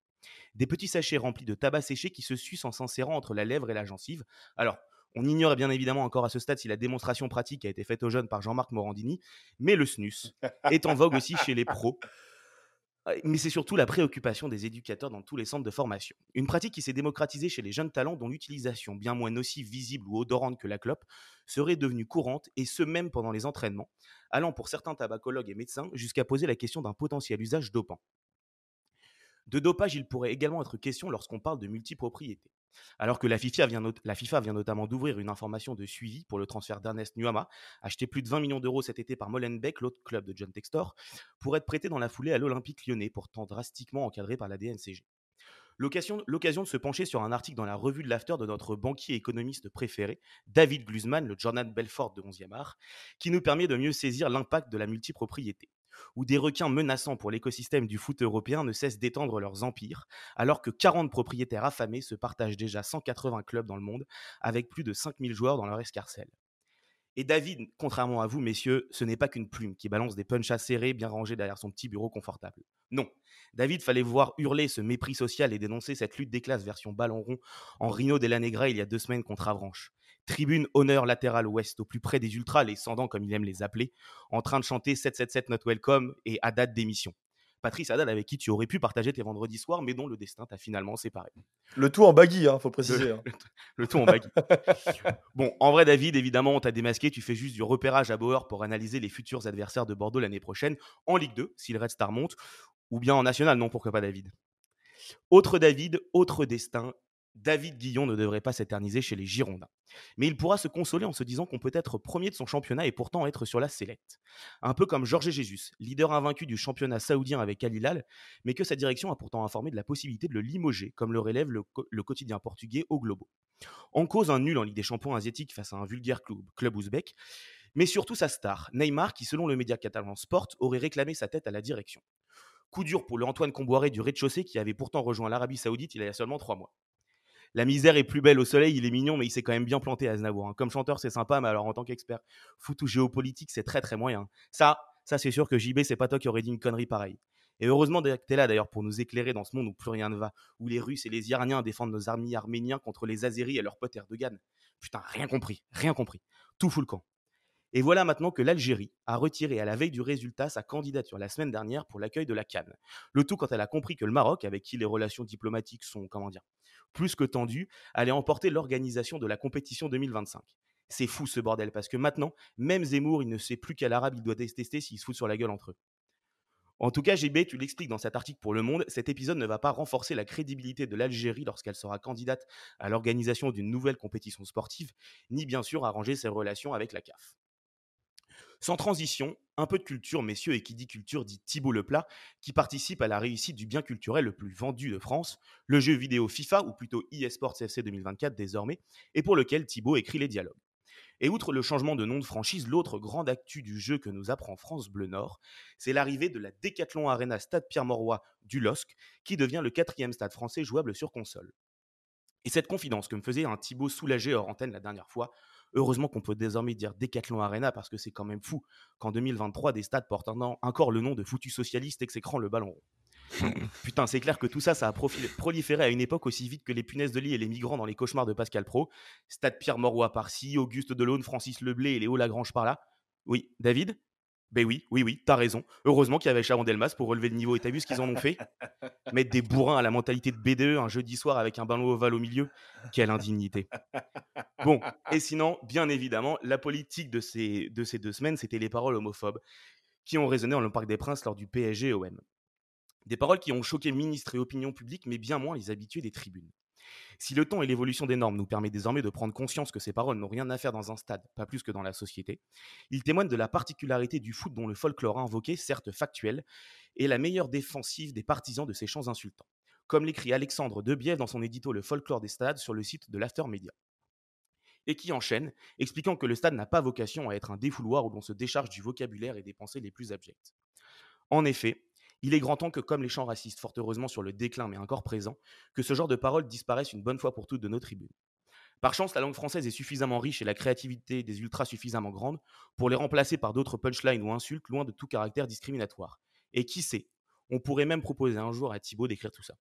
Des petits sachets remplis de tabac séché qui se sucent en s'insérant entre la lèvre et la gencive. Alors, on ignore bien évidemment encore à ce stade si la démonstration pratique a été faite aux jeunes par Jean-Marc Morandini, mais le snus est en vogue aussi chez les pros. Mais c'est surtout la préoccupation des éducateurs dans tous les centres de formation. Une pratique qui s'est démocratisée chez les jeunes talents dont l'utilisation, bien moins nocive, visible ou odorante que la clope, serait devenue courante, et ce même pendant les entraînements, allant pour certains tabacologues et médecins jusqu'à poser la question d'un potentiel usage dopant. De dopage, il pourrait également être question lorsqu'on parle de multipropriété. Alors que la FIFA vient, notamment d'ouvrir une information de suivi pour le transfert d'Ernest Nuama, acheté plus de 20 millions d'euros cet été par Molenbeek, l'autre club de John Textor, pour être prêté dans la foulée à l'Olympique lyonnais, pourtant drastiquement encadré par la DNCG. L'occasion de se pencher sur un article dans la revue de l'after de notre banquier économiste préféré, David Glusman, le Jordan Belfort de 11e art, qui nous permet de mieux saisir l'impact de la multipropriété où des requins menaçants pour l'écosystème du foot européen ne cessent d'étendre leurs empires, alors que 40 propriétaires affamés se partagent déjà 180 clubs dans le monde, avec plus de 5000 joueurs dans leur escarcelle. Et David, contrairement à vous, messieurs, ce n'est pas qu'une plume qui balance des punchs serrés bien rangés derrière son petit bureau confortable. Non, David fallait voir hurler ce mépris social et dénoncer cette lutte des classes version ballon rond en Rhino la Negra il y a deux semaines contre Avranches. Tribune honneur latéral ouest, au plus près des ultras, les Sandans comme il aime les appeler, en train de chanter 777 Not Welcome et à date d'émission. Patrice Haddad avec qui tu aurais pu partager tes vendredis soirs, mais dont le destin t'a finalement séparé. Le tout en baggy, hein, faut préciser. Hein. Le, tout en baggy. bon, en vrai, David, évidemment, on t'a démasqué. Tu fais juste du repérage à Bauer pour analyser les futurs adversaires de Bordeaux l'année prochaine en Ligue 2, si le Red Star monte, ou bien en National, non, pourquoi pas David? Autre David, autre destin, David Guillon ne devrait pas s'éterniser chez les Girondins. Mais il pourra se consoler en se disant qu'on peut être premier de son championnat et pourtant être sur la sellette. Un peu comme Georges Jesus, leader invaincu du championnat saoudien avec Al Hilal, mais que sa direction a pourtant informé de la possibilité de le limoger, comme le relève le, quotidien portugais au Globo. En cause un nul en Ligue des champions asiatiques face à un vulgaire club, club ouzbek, mais surtout sa star, Neymar, qui selon le média catalan Sport aurait réclamé sa tête à la direction. Coup dur pour le Antoine Comboiré du rez-de-chaussée qui avait pourtant rejoint l'Arabie Saoudite il y a seulement trois mois la misère est plus belle au soleil, il est mignon, mais il s'est quand même bien planté à Aznavour. Hein. Comme chanteur, c'est sympa, mais alors en tant qu'expert foot ou géopolitique, c'est très très moyen. Ça, ça c'est sûr que JB, c'est pas toi qui aurais dit une connerie pareille. Et heureusement que tu là d'ailleurs pour nous éclairer dans ce monde où plus rien ne va, où les Russes et les Iraniens défendent nos armées arméniens contre les Azéris et leurs potes Erdogan. Putain, rien compris, rien compris. Tout fout camp. Et voilà maintenant que l'Algérie a retiré à la veille du résultat sa candidature la semaine dernière pour l'accueil de la Cannes. Le tout quand elle a compris que le Maroc, avec qui les relations diplomatiques sont, comment dire, plus que tendues, allait emporter l'organisation de la compétition 2025. C'est fou ce bordel, parce que maintenant, même Zemmour, il ne sait plus quel arabe il doit tester s'il se fout sur la gueule entre eux. En tout cas, GB, tu l'expliques dans cet article pour Le Monde, cet épisode ne va pas renforcer la crédibilité de l'Algérie lorsqu'elle sera candidate à l'organisation d'une nouvelle compétition sportive, ni bien sûr arranger ses relations avec la CAF. Sans transition, un peu de culture, messieurs, et qui dit culture dit Thibault Leplat, qui participe à la réussite du bien culturel le plus vendu de France, le jeu vidéo FIFA, ou plutôt eSports FC 2024 désormais, et pour lequel Thibault écrit les dialogues. Et outre le changement de nom de franchise, l'autre grande actu du jeu que nous apprend France Bleu Nord, c'est l'arrivée de la Decathlon Arena Stade Pierre-Mauroy du LOSC, qui devient le quatrième stade français jouable sur console. Et cette confidence que me faisait un Thibaut soulagé hors antenne la dernière fois Heureusement qu'on peut désormais dire Decathlon Arena parce que c'est quand même fou qu'en 2023, des stades portent encore le nom de foutu socialiste exécrant le ballon rond. Putain, c'est clair que tout ça, ça a proliféré à une époque aussi vite que les punaises de lit et les migrants dans les cauchemars de Pascal Pro. Stade Pierre Moroy par-ci, Auguste Delaune, Francis Leblé et Léo Lagrange par-là. Oui, David? Ben oui, oui, oui, t'as raison. Heureusement qu'il y avait Sharon Delmas pour relever le niveau. Et t'as vu ce qu'ils en ont fait? Mettre des bourrins à la mentalité de BDE un jeudi soir avec un ballon ovale au milieu. Quelle indignité. Bon, et sinon, bien évidemment, la politique de ces, de ces deux semaines, c'était les paroles homophobes qui ont résonné dans le Parc des Princes lors du PSG-OM. Des paroles qui ont choqué ministres et opinion publique, mais bien moins les habitués des tribunes. Si le temps et l'évolution des normes nous permettent désormais de prendre conscience que ces paroles n'ont rien à faire dans un stade, pas plus que dans la société, ils témoignent de la particularité du foot dont le folklore invoqué, certes factuel, est la meilleure défensive des partisans de ces chants insultants. Comme l'écrit Alexandre Debiève dans son édito Le folklore des stades sur le site de l'After Media et qui enchaîne, expliquant que le stade n'a pas vocation à être un défouloir où l'on se décharge du vocabulaire et des pensées les plus abjectes. En effet, il est grand temps que, comme les chants racistes, fort heureusement sur le déclin mais encore présents, que ce genre de paroles disparaissent une bonne fois pour toutes de nos tribunes. Par chance, la langue française est suffisamment riche et la créativité des ultras suffisamment grande pour les remplacer par d'autres punchlines ou insultes loin de tout caractère discriminatoire. Et qui sait, on pourrait même proposer un jour à Thibaut d'écrire tout ça.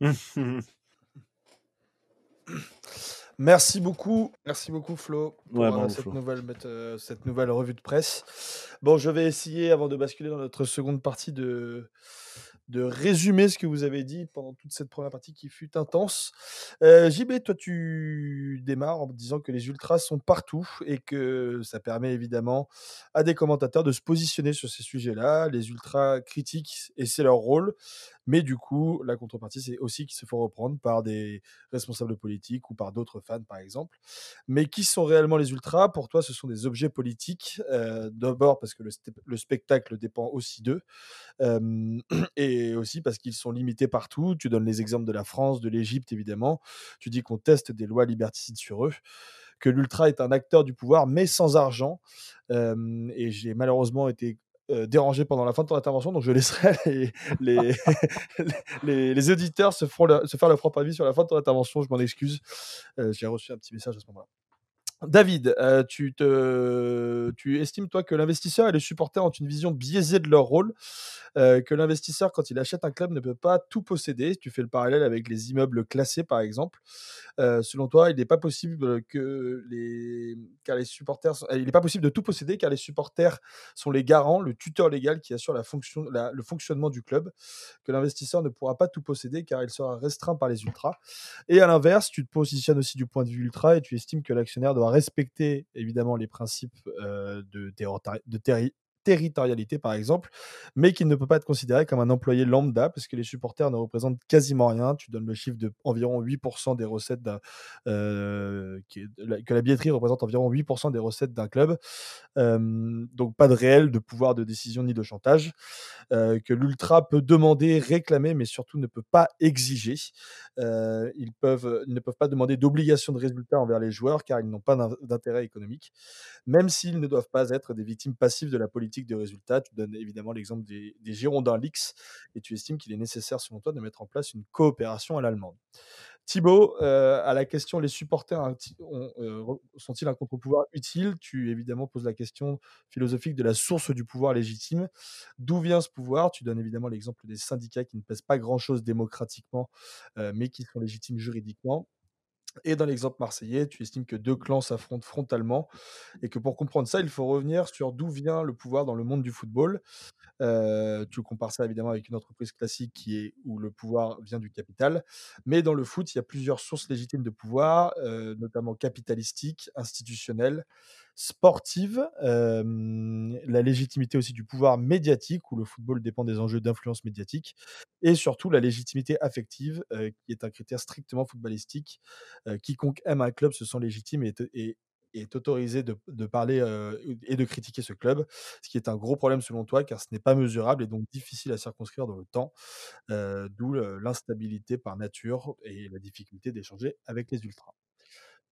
Merci beaucoup, merci beaucoup Flo pour euh, cette, Nouvelle, euh, cette nouvelle revue de presse. Bon, je vais essayer, avant de basculer dans notre seconde partie, de, de résumer ce que vous avez dit pendant toute cette première partie qui fut intense. Euh, JB, toi, tu démarres en disant que les ultras sont partout et que ça permet évidemment à des commentateurs de se positionner sur ces sujets-là. Les ultras critiquent et c'est leur rôle. Mais du coup, la contrepartie, c'est aussi qu'ils se font reprendre par des responsables politiques ou par d'autres fans, par exemple. Mais qui sont réellement les ultras? Pour toi, ce sont des objets politiques. euh, D'abord parce que le, spectacle dépend aussi d'eux. et aussi parce qu'ils sont limités partout. Tu donnes les exemples de la France, de l'Égypte, évidemment. Tu dis qu'on teste des lois liberticides sur eux que l'ultra est un acteur du pouvoir, mais sans argent. Et j'ai malheureusement été euh, dérangé pendant la fin de ton intervention, donc je laisserai les, les, les, les auditeurs se, faire leur propre avis sur la fin de ton intervention. Je m'en excuse. Euh, j'ai reçu un petit message à ce moment-là. David, euh, tu, estimes, toi, que l'investisseur et les supporters ont une vision biaisée de leur rôle, euh, que l'investisseur, quand il achète un club, ne peut pas tout posséder? Tu fais le parallèle avec les immeubles classés, par exemple. Euh, selon toi, il n'est pas possible que les, car supporters, il n'est pas possible de tout posséder, car les supporters sont les garants, le tuteur légal qui assure la fonction, le fonctionnement du club, que l'investisseur ne pourra pas tout posséder, car il sera restreint par les ultras. Et à l'inverse, tu te positionnes aussi du point de vue ultra et tu estimes que l'actionnaire doit respecter évidemment les principes de terri- territorialité par exemple, mais qu'il ne peut pas être considéré comme un employé lambda parce que les supporters ne représentent quasiment rien. Tu donnes le chiffre de environ 8% des recettes euh, que la billetterie représente environ 8% des recettes d'un club. Donc pas de réel de pouvoir de décision ni de chantage. Euh, que l'ultra peut demander, réclamer, mais surtout ne peut pas exiger. Euh, ils, peuvent, ils ne peuvent pas demander d'obligation de résultat envers les joueurs car ils n'ont pas d'in- d'intérêt économique, même s'ils ne doivent pas être des victimes passives de la politique de résultat. Tu donnes évidemment l'exemple des, Girondins Lix et tu estimes qu'il est nécessaire, selon toi, de mettre en place une coopération à l'allemande. Thibaut, euh, à la question les supporters ont- euh, sont-ils un contre-pouvoir utile? Tu évidemment poses la question philosophique de la source du pouvoir légitime. D'où vient ce pouvoir? Tu donnes évidemment l'exemple des syndicats qui ne pèsent pas grand-chose démocratiquement, euh, mais qui sont légitimes juridiquement. Et dans l'exemple marseillais, tu estimes que deux clans s'affrontent frontalement et que pour comprendre ça, il faut revenir sur d'où vient le pouvoir dans le monde du football. Euh, tu compares ça évidemment avec une entreprise classique qui est où le pouvoir vient du capital. Mais dans le foot, il y a plusieurs sources légitimes de pouvoir, euh, notamment capitalistiques, institutionnelles, sportives, euh, la légitimité aussi du pouvoir médiatique, où le football dépend des enjeux d'influence médiatique, et surtout la légitimité affective, qui est un critère strictement footballistique. Quiconque aime un club se sent légitime et, est- autorisé de, parler et de critiquer ce club, ce qui est un gros problème selon toi, car ce n'est pas mesurable et donc difficile à circonscrire dans le temps, d'où l'instabilité par nature et la difficulté d'échanger avec les ultras.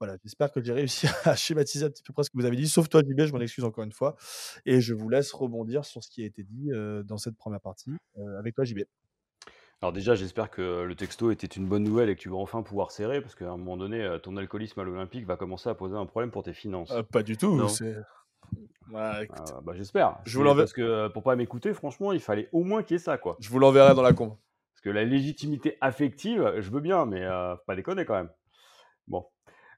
Voilà, j'espère que j'ai réussi à schématiser un petit peu près ce que vous avez dit, sauf toi, JB, je m'en excuse encore une fois, et je vous laisse rebondir sur ce qui a été dit euh, dans cette première partie. Euh, avec toi, JB. Alors déjà, j'espère que le texto était une bonne nouvelle et que tu vas enfin pouvoir serrer, parce qu'à un moment donné, ton alcoolisme à l'Olympique va commencer à poser un problème pour tes finances. Euh, pas du tout, Non. c'est. Voilà, Ah, bah, j'espère. Je vous C'est l'enver- Parce que pour pas m'écouter, franchement, il fallait au moins qu'il y ait ça, quoi. je vous l'enverrai dans la con. Parce que la légitimité affective, je veux bien, mais pas déconner quand même. Bon.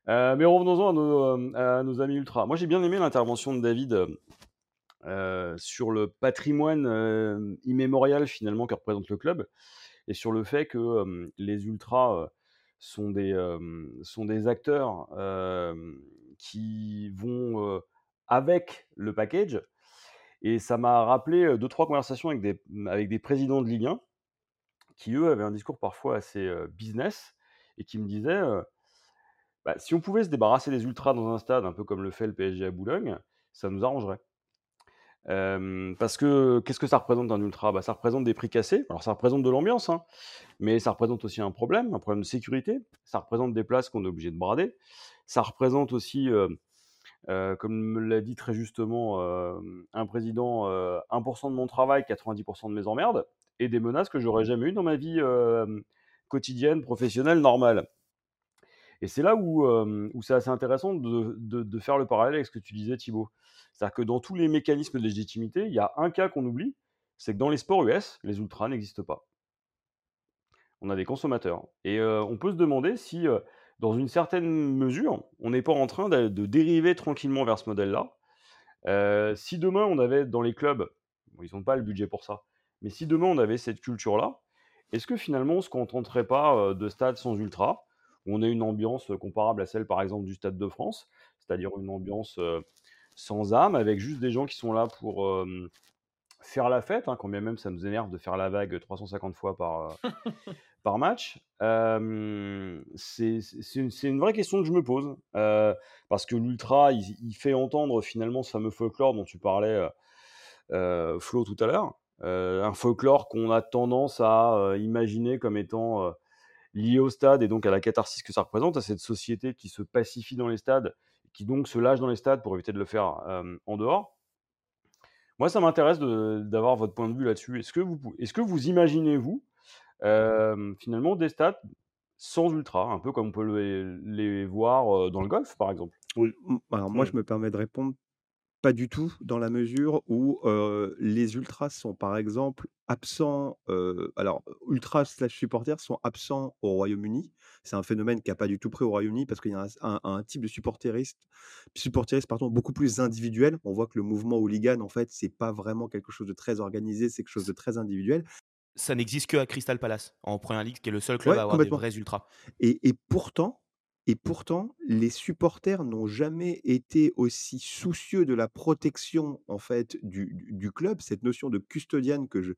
Euh, mais revenons-en à nos, euh, amis ultra. Moi, j'ai bien aimé l'intervention de David euh, sur le patrimoine immémorial finalement que représente le club et sur le fait que les ultras sont, des, acteurs qui vont avec le package. Et ça m'a rappelé deux, trois conversations avec des, présidents de Ligue 1 qui, eux, avaient un discours parfois assez business et qui me disaient bah, si on pouvait se débarrasser des ultras dans un stade, un peu comme le fait le PSG à Boulogne, ça nous arrangerait. Euh, parce que qu'est-ce que ça représente un ultra? Bah, Ça représente des prix cassés. Alors ça représente de l'ambiance, hein, mais ça représente aussi un problème, un problème de sécurité. Ça représente des places qu'on est obligé de brader. Ça représente aussi, euh, euh, comme me l'a dit très justement un président, euh, 1% de mon travail, 90% de mes emmerdes, et des menaces que j'aurais jamais eues dans ma vie quotidienne, professionnelle, normale. Et c'est là où, c'est assez intéressant de, faire le parallèle avec ce que tu disais, Thibaut. C'est-à-dire que dans tous les mécanismes de légitimité, il y a un cas qu'on oublie, c'est que dans les sports US, les ultras n'existent pas. On a des consommateurs. Et on peut se demander si, dans une certaine mesure, on n'est pas en train de, dériver tranquillement vers ce modèle-là. Si demain on avait dans les clubs, ils n'ont pas le budget pour ça, mais si demain on avait cette culture-là, est-ce que finalement on se contenterait pas de stades sans ultras, on a une ambiance comparable à celle par exemple du Stade de France, c'est-à-dire une ambiance sans âme, avec juste des gens qui sont là pour, euh, faire la fête, hein, quand bien même ça nous énerve de faire la vague 350 fois par, par match. c'est une, vraie question que je me pose. parce que l'Ultra, il, fait entendre finalement ce fameux folklore dont tu parlais, Flo, tout à l'heure. un folklore qu'on a tendance à imaginer comme étant lié au stade et donc à la catharsis que ça représente, à cette société qui se pacifie dans les stades, qui donc se lâche dans les stades pour éviter de le faire en dehors. Moi, ça m'intéresse d'avoir votre point de vue là-dessus. Est-ce que vous, est que vous imaginez, vous, finalement, des stades sans ultra, un peu comme on peut les, voir dans le golf, par exemple? Oui. Alors, moi, je me permets de répondre pas du tout, dans la mesure où les ultras sont par exemple absents, alors ultras slash supporters sont absents au Royaume-Uni. C'est un phénomène qui a pas du tout pris au Royaume-Uni parce qu'il y a un, type de supporteriste, supporteriste pardon, beaucoup plus individuel. On voit que le mouvement hooligan, en fait, c'est pas vraiment quelque chose de très organisé, c'est quelque chose de très individuel. Ça n'existe que à Crystal Palace en Première Ligue, qui est le seul club à avoir des vrais ultras. Et, et pourtant, et pourtant, les supporters n'ont jamais été aussi soucieux de la protection en fait du, club. Cette notion de custodienne que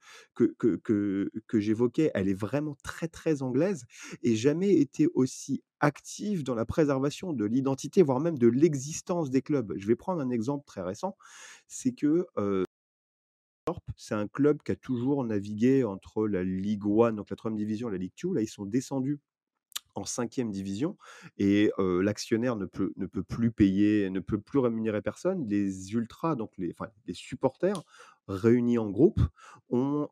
j'évoquais, elle est vraiment très très anglaise et jamais été aussi active dans la préservation de l'identité, voire même de l'existence des clubs. Je vais prendre un exemple très récent, c'est que c'est un club qui a toujours navigué entre la Ligue 1, donc la troisième division, et la Ligue 2. Là, ils sont descendus en cinquième division et l'actionnaire ne peut, ne peut plus payer, ne peut plus rémunérer personne. Les ultras, donc les, supporters réunis en groupe, ont,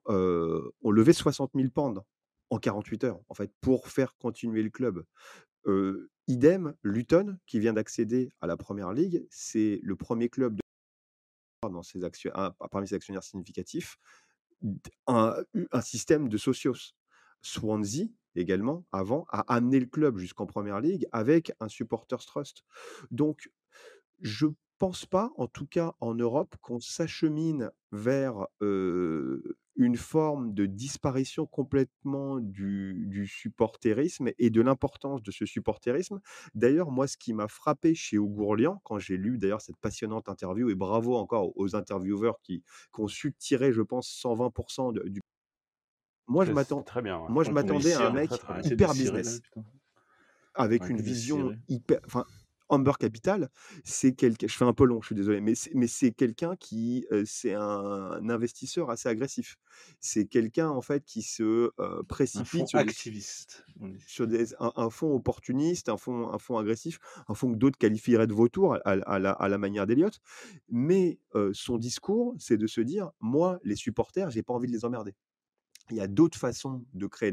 levé 60 000 pounds en 48 heures, en fait, pour faire continuer le club. idem, Luton, qui vient d'accéder à la première ligue, c'est le premier club de dans ses parmi ses actionnaires significatifs, un, un système de socios. Swansea, également, avant, a amené le club jusqu'en première ligue avec un supporters trust. Donc, je pense pas, en tout cas en Europe, qu'on s'achemine vers une forme de disparition complètement du, supporterisme et de l'importance de ce supporterisme. D'ailleurs, moi, ce qui m'a frappé chez Ougourlian, quand j'ai lu d'ailleurs cette passionnante interview, et bravo encore aux intervieweurs qui ont su tirer, je pense, 120% du moi, je m'attends très bien, moi, je m'attendais à un mec hyper business. avec une vision hyper. Enfin, Amber Capital, c'est quelqu'un. Je fais un peu long, je suis désolé, mais c'est, mais c'est quelqu'un qui, c'est un, investisseur assez agressif. C'est quelqu'un en fait qui se précipite sur, activiste. sur des, un, fonds opportuniste, un fonds, un fonds agressif, un fonds que d'autres qualifieraient de vautour à, à, la, à la, manière d'Eliott. Mais son discours, c'est de se dire, moi, les supporters, j'ai pas envie de les emmerder il y a d'autres façons de créer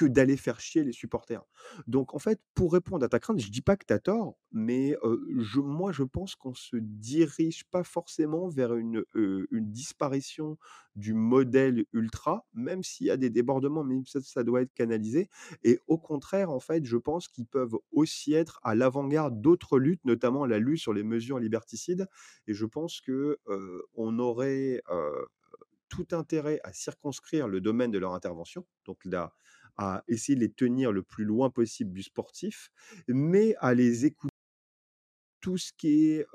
que d'aller faire chier les supporters. Donc en fait, pour répondre à ta crainte, je dis pas que tu as tort, mais moi je pense qu'on se dirige pas forcément vers une, disparition du modèle ultra, même s'il y a des débordements, ça, ça doit être canalisé. Et au contraire, en fait, je pense qu'ils peuvent aussi être à l'avant-garde d'autres luttes, notamment la lutte sur les mesures liberticides. Et je pense que on aurait tout intérêt à circonscrire le domaine de leur intervention, donc là, à essayer de les tenir le plus loin possible du sportif, mais à les écouter tout ce qui est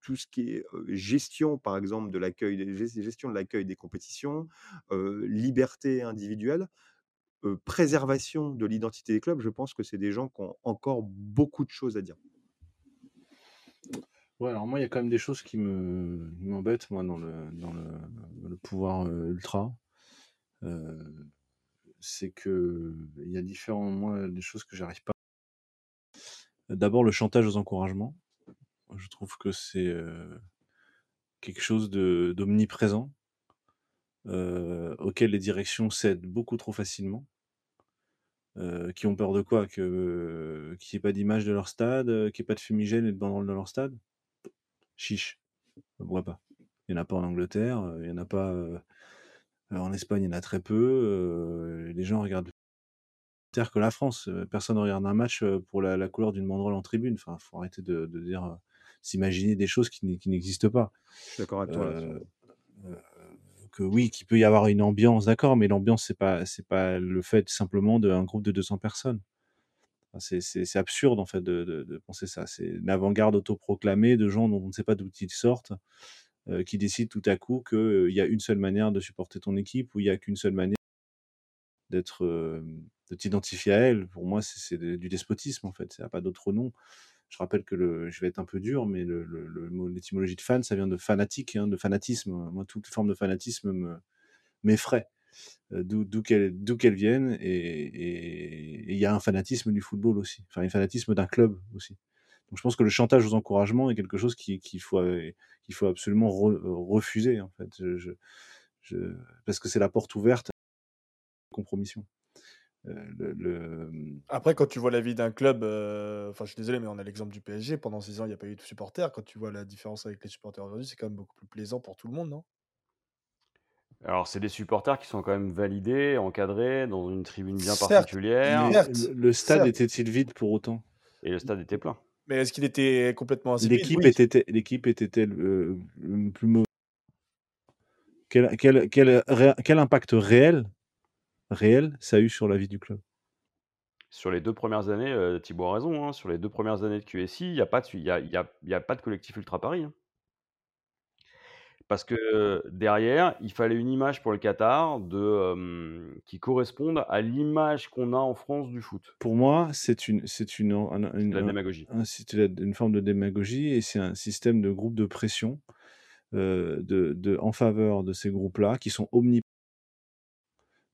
tout ce qui est gestion, par exemple, de l'accueil, gestion de l'accueil des compétitions, liberté individuelle, préservation de l'identité des clubs. Je pense que c'est des gens qui ont encore beaucoup de choses à dire. Alors moi, il y a quand même des choses qui me m'embêtent, moi, dans le dans le pouvoir, ultra. c'est que il y a différents moi, des choses que j'arrive pas D'abord, le chantage aux encouragements. Je trouve que c'est, quelque chose de d'omniprésent, auquel les directions cèdent beaucoup trop facilement. qui ont peur de quoi? Qu'il n'y ait pas d'image de leur stade, qu'il n'y ait pas de fumigène et de banderoles dans leur stade? Chiche, pourquoi pas? Il n'y en a pas en Angleterre, il n'y en a pas, en Espagne, il y en a très peu, les gens regardent que la France, personne ne regarde un match, pour la couleur d'une banderole en tribune. Enfin, faut arrêter de dire, s'imaginer des choses qui n'existent pas. Je suis d'accord avec toi que oui, qu'il peut y avoir une ambiance, d'accord, mais l'ambiance, c'est pas c'est pas le fait simplement d'un groupe de 200 personnes. C'est absurde, en fait, de penser ça. C'est une avant-garde autoproclamée de gens dont on ne sait pas d'où ils sortent qui décide tout à coup qu'il y a une seule manière de supporter ton équipe ou il y a qu'une seule manière d'être, de t'identifier à elle. Pour moi, c'est du despotisme, en fait. Ça pas d'autre nom. Je rappelle que le, je vais être un peu dur, mais l'étymologie de fan, ça vient de fanatique, hein, de fanatisme. Moi, toute forme de fanatisme m'effraie. D'où qu'elle vienne, et il y a un fanatisme du football aussi, enfin un fanatisme d'un club aussi. Donc je pense que le chantage aux encouragements est quelque chose qu'il faut, qu'il faut absolument refuser en fait, parce que c'est la porte ouverte à la compromission. le, Après, quand tu vois la vie d'un club, enfin, je suis désolé, mais on a l'exemple du PSG. Pendant 6 ans, il n'y a pas eu de supporters. Quand tu vois la différence avec les supporters aujourd'hui, c'est quand même beaucoup plus plaisant pour tout le monde, non? Alors, c'est des supporters qui sont quand même validés, encadrés, dans une tribune bien particulière. le, stade était-il vide pour autant? Et le stade était plein. Mais est-ce qu'il était complètement insipide L'équipe était, l'équipe était-elle euh, plus mauvaise quel, quel, quel, impact réel, réel ça a eu sur la vie du club? Sur les deux premières années, euh, Thibaut a raison, hein, sur les deux premières années de QSI, il n'y a, pas de, y a, y a, y a pas de collectif Ultra Paris. Hein. Parce que derrière, il fallait une image pour le Qatar de, qui corresponde à l'image qu'on a en France du foot. Pour moi, c'est une, c'est une, la démagogie. c'est une forme de démagogie et c'est un système de groupe de pression de, de, en faveur de ces groupes-là qui sont omniprésents.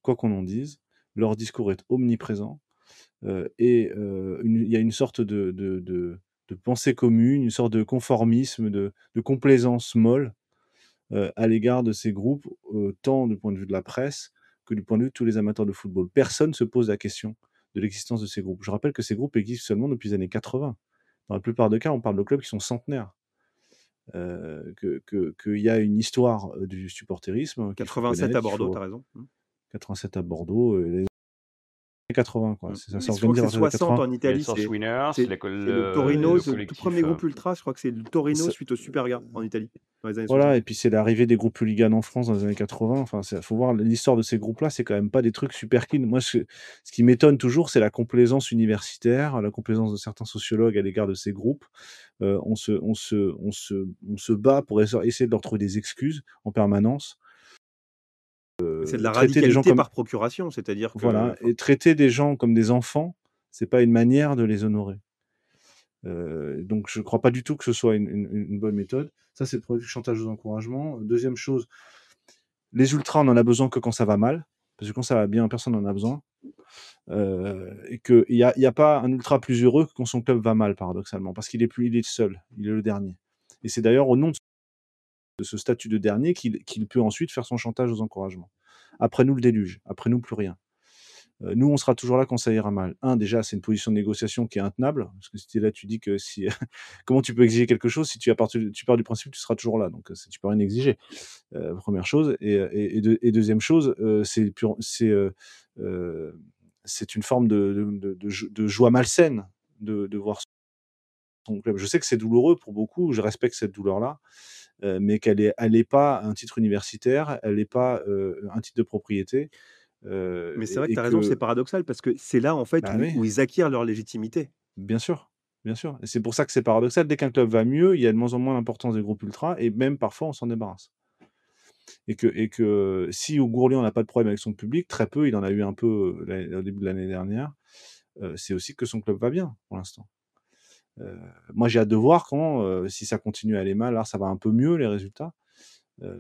Quoi qu'on en dise, leur discours est omniprésent et il y a une sorte de, de, de, pensée commune, une sorte de conformisme, de, de complaisance molle euh, à l'égard de ces groupes, euh, tant du point de vue de la presse que du point de vue de tous les amateurs de football. Personne ne se pose la question de l'existence de ces groupes. Je rappelle que ces groupes existent seulement depuis les années 80. Dans la plupart des cas, on parle de clubs qui sont centenaires. Euh, qu'il y a une histoire du supporterisme. 87 à Bordeaux, tu as raison. 87 à Bordeaux, 80. Quoi. Ça, c'est 60 en Italie. C'est le, Torino, le, tout premier groupe ultra, je crois que c'est le Torino suite au Superga en Italie. voilà, et puis c'est l'arrivée des groupes hooligans en France dans les années 80. Enfin, il faut voir l'histoire de ces groupes-là, c'est quand même pas des trucs super clean. Moi, ce, ce qui m'étonne toujours, c'est la complaisance universitaire, la complaisance de certains sociologues à l'égard de ces groupes. Euh, on, se, on, se, on, se, on se bat pour essayer de leur trouver des excuses en permanence. C'est de la radicalité par procuration, c'est-à-dire que voilà, et traiter des gens comme des enfants, c'est pas une manière de les honorer. Euh, donc je ne crois pas du tout que ce soit une, bonne méthode. Ça, c'est le chantage aux encouragements. Deuxième chose, les ultras, on en a besoin que quand ça va mal, parce que quand ça va bien, personne n'en a besoin. Euh, et qu'il n'y a, y a pas un ultra plus heureux que quand son club va mal, paradoxalement, parce qu'il est plus, il est seul, il est le dernier. Et c'est d'ailleurs au nom de de ce statut de dernier qu'il peut ensuite faire son chantage aux encouragements. Après nous le déluge, après nous plus rien. Euh, nous, on sera toujours là quand ça ira mal. Un, déjà, c'est une position de négociation qui est intenable, parce que si tu es là, tu dis que si, comment tu peux exiger quelque chose si tu, tu pars du principe que tu seras toujours là, donc tu peux rien exiger. Euh, première chose. Et, deuxième chose, euh, c'est une forme de, de, joie malsaine de, voir son club. Je sais que c'est douloureux pour beaucoup, je respecte cette douleur-là, euh, mais qu'elle n'est elle est pas un titre universitaire, elle n'est pas euh, un titre de propriété. Euh, mais c'est vrai que tu as raison, c'est paradoxal parce que c'est là en fait bah où, ils acquièrent leur légitimité. Bien sûr, bien sûr. Et c'est pour ça que c'est paradoxal. Dès qu'un club va mieux, il y a de moins en moins l'importance des groupes ultra et même parfois on s'en débarrasse. Et que, et que si au on n'a pas de problème avec son public, très peu, il en a eu un peu au début de l'année dernière, c'est aussi que son club va bien pour l'instant. Euh, moi, j'ai hâte de voir quand, euh, si ça continue à aller mal, alors ça va un peu mieux les résultats. Euh,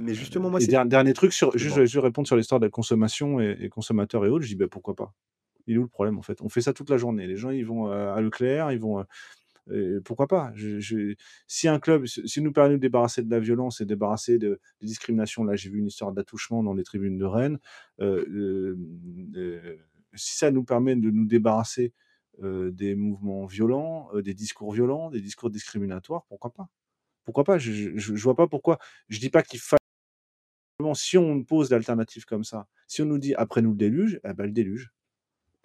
mais justement, moi, dernier truc, sur, juste, je vais répondre sur l'histoire de la consommation et, consommateurs et autres. Je dis, ben, pourquoi pas Il est où le problème en fait? On fait ça toute la journée. Les gens, ils vont à Leclerc, ils vont. pourquoi pas? Si un club, si nous permet de débarrasser de la violence et débarrasser de, de discrimination, là j'ai vu une histoire d'attouchement dans les tribunes de Rennes, si ça nous permet de nous débarrasser des mouvements violents, euh, des discours violents, des discours discriminatoires, pourquoi pas? Pourquoi pas? Je, je, vois pas pourquoi. Je dis pas qu'il faille. Si on pose l'alternative comme ça, si on nous dit après nous le déluge, eh ben le déluge.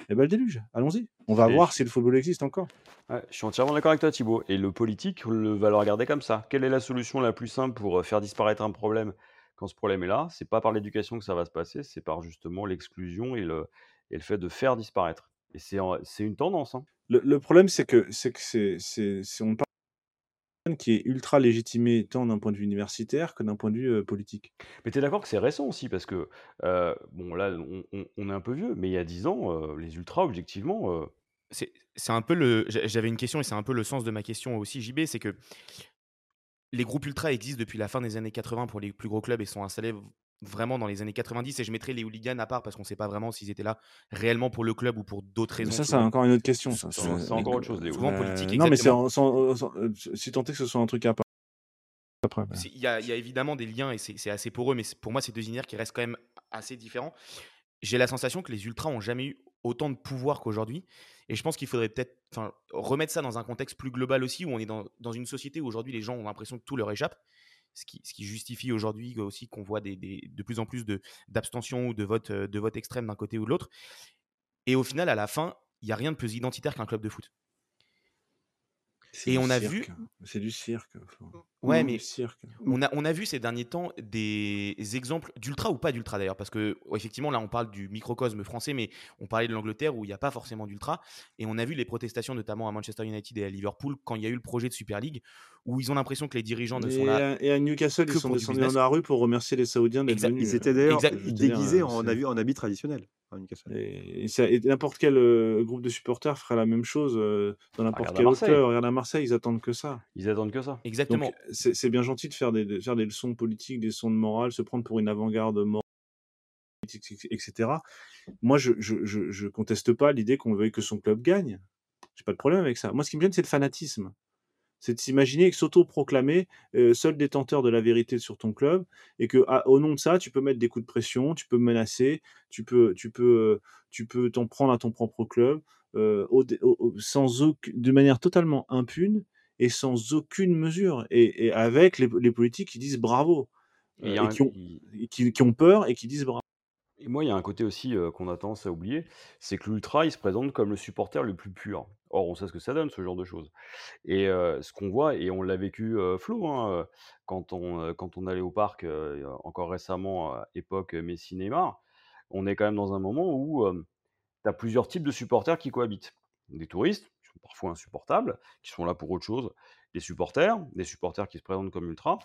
Eh ben le déluge, allons-y. On va voir si le football existe encore. je suis entièrement d'accord avec toi, Thibaut. Et le politique le, va le regarder comme ça. Quelle est la solution la plus simple pour euh, faire disparaître un problème quand ce problème est là? C'est pas par l'éducation que ça va se passer, c'est par justement l'exclusion et le, et le fait de faire disparaître. Et c'est une tendance. Hein. Le, le, problème, c'est que c'est que c'est on parle qui est ultra légitimé tant d'un point de vue universitaire que d'un point de vue, politique. Mais tu es d'accord que c'est récent aussi parce que, bon là on est un peu vieux, mais il y a 10 ans, les ultras objectivement, C'est c'est un peu le j'avais une question et c'est un peu le sens de ma question aussi JB, c'est que les groupes ultras existent depuis la fin des années 80 pour les plus gros clubs et sont installés vraiment dans les années 90 et je mettrais les hooligans à part parce qu'on ne sait pas vraiment s'ils étaient là réellement pour le club ou pour d'autres raisons. ça, c'est encore une autre question. C'est encore autre chose. Les souvent politique. non, mais c'est si tant est que ce soit un truc à part. Après, il, y a, il y, a, évidemment des liens et c'est assez pour eux, mais pour moi, c'est deux univers qui restent quand même assez différents. J'ai la sensation que les ultras ont jamais eu autant de pouvoir qu'aujourd'hui. Et je pense qu'il faudrait peut-être remettre ça dans un contexte plus global aussi, où on est dans, dans une société où aujourd'hui les gens ont l'impression que tout leur échappe ce qui, justifie aujourd'hui aussi qu'on voit de plus en plus d'abstention ou de vote, euh, de vote extrême d'un côté ou de l'autre. Et au final, à la fin, il n'y a rien de plus identitaire qu'un club de foot. Et on a vu. C'est du cirque. Ouais, mais On, a, on a vu ces derniers temps des exemples d'ultra ou pas d'ultra d'ailleurs, parce que effectivement là on parle du microcosme français, mais on parlait de l'Angleterre où il n'y a pas forcément d'ultra, et on a vu les protestations notamment à Manchester United et à Liverpool quand il y a eu le projet de Super League, où ils ont l'impression que les dirigeants ne sont là. Et à Newcastle, ils sont descendus dans la rue pour remercier les Saoudiens d'être venus. Ils étaient d'ailleurs déguisés en, en habit traditionnel. Et, n'importe quel euh, groupe de supporters ferait la même chose euh, dans ah, n'importe quel autre club. Regarde à Marseille, ils attendent que ça. Ils attendent que ça. Exactement. C'est bien gentil de faire, des, de faire des leçons politiques, des leçons de morale, se prendre pour une avant-garde morale, etc. Moi, je, je, je, je conteste pas l'idée qu'on veuille que son club gagne. J'ai pas de problème avec ça. Moi, ce qui me gêne, c'est le fanatisme c'est de s'imaginer que s'auto-proclamer euh, seul détenteur de la vérité sur ton club et que ah, au nom de ça, tu peux mettre des coups de pression, tu peux menacer, tu peux, tu peux, tu peux t'en prendre à ton propre club euh, sans de manière totalement impune et sans aucune mesure et, avec les, politiques qui disent bravo et, qui, ont, qui, ont, peur et qui disent bravo. Et moi, il y a un côté aussi qu'on a tendance à oublier, c'est que l'ultra, il se présente comme le supporter le plus pur. Or, on sait ce que ça donne, ce genre de choses. Et ce qu'on voit, et on l'a vécu flou, hein, quand, on, quand on allait au parc, encore récemment, époque Messi-Neymar, on est quand même dans un moment où tu as plusieurs types de supporters qui cohabitent. Des touristes, qui sont parfois insupportables, qui sont là pour autre chose, des supporters, des supporters qui se présentent comme ultra,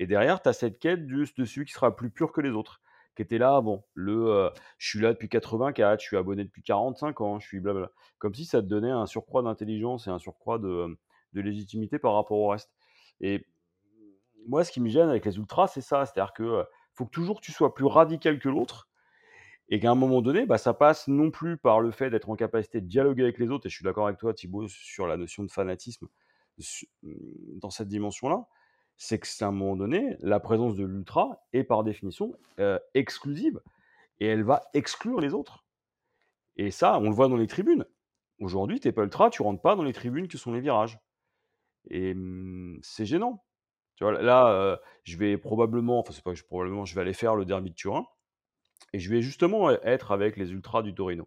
et derrière, tu as cette quête de celui qui sera plus pur que les autres était là bon Le je suis là depuis 84, je suis abonné depuis 45 ans, je suis blabla. Comme si ça te donnait un surcroît d'intelligence et un surcroît de, de légitimité par rapport au reste. Et moi, ce qui me gêne avec les ultras, c'est ça. C'est-à-dire que faut que toujours tu sois plus radical que l'autre. Et qu'à un moment donné, bah, ça passe non plus par le fait d'être en capacité de dialoguer avec les autres, et je suis d'accord avec toi Thibaut sur la notion de fanatisme mmh, dans cette dimension-là, c'est que c'est à un moment donné, la présence de l'ultra est par définition euh, exclusive et elle va exclure les autres. Et ça, on le voit dans les tribunes. Aujourd'hui, tu n'es pas ultra, tu rentres pas dans les tribunes qui sont les virages. Et mmh, c'est gênant. Tu vois, là, euh, je vais probablement, enfin, c'est pas que je, probablement, je vais aller faire le derby de Turin et je vais justement être avec les ultras du Torino.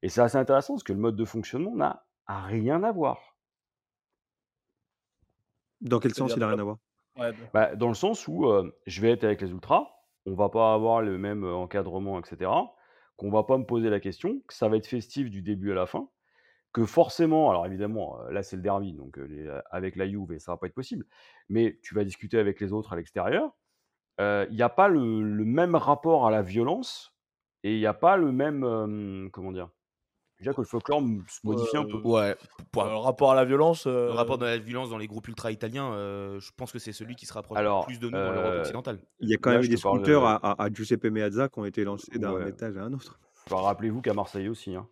Et c'est assez intéressant parce que le mode de fonctionnement n'a rien à voir. Dans quel sens il n'a rien à voir? Bah, Dans le sens où je vais être avec les ultras, on va pas avoir le même encadrement, etc. Qu'on va pas me poser la question, que ça va être festif du début à la fin, que forcément, alors évidemment, là c'est le derby, donc avec la Juve, ça va pas être possible, mais tu vas discuter avec les autres à l'extérieur. Il n'y a pas le, même rapport à la violence et il n'y a pas le même, comment dire, Déjà que le folklore se modifie un peu. Ouais. le rapport à la violence. Le rapport à la violence dans les groupes ultra italiens, je pense que c'est celui qui se rapproche le plus de nous dans l'Europe occidentale. Il y a quand même eu des scooters à, Giuseppe Meazza qui ont été lancés d'un étage à un autre. Rappelez-vous qu'à Marseille aussi. Hein.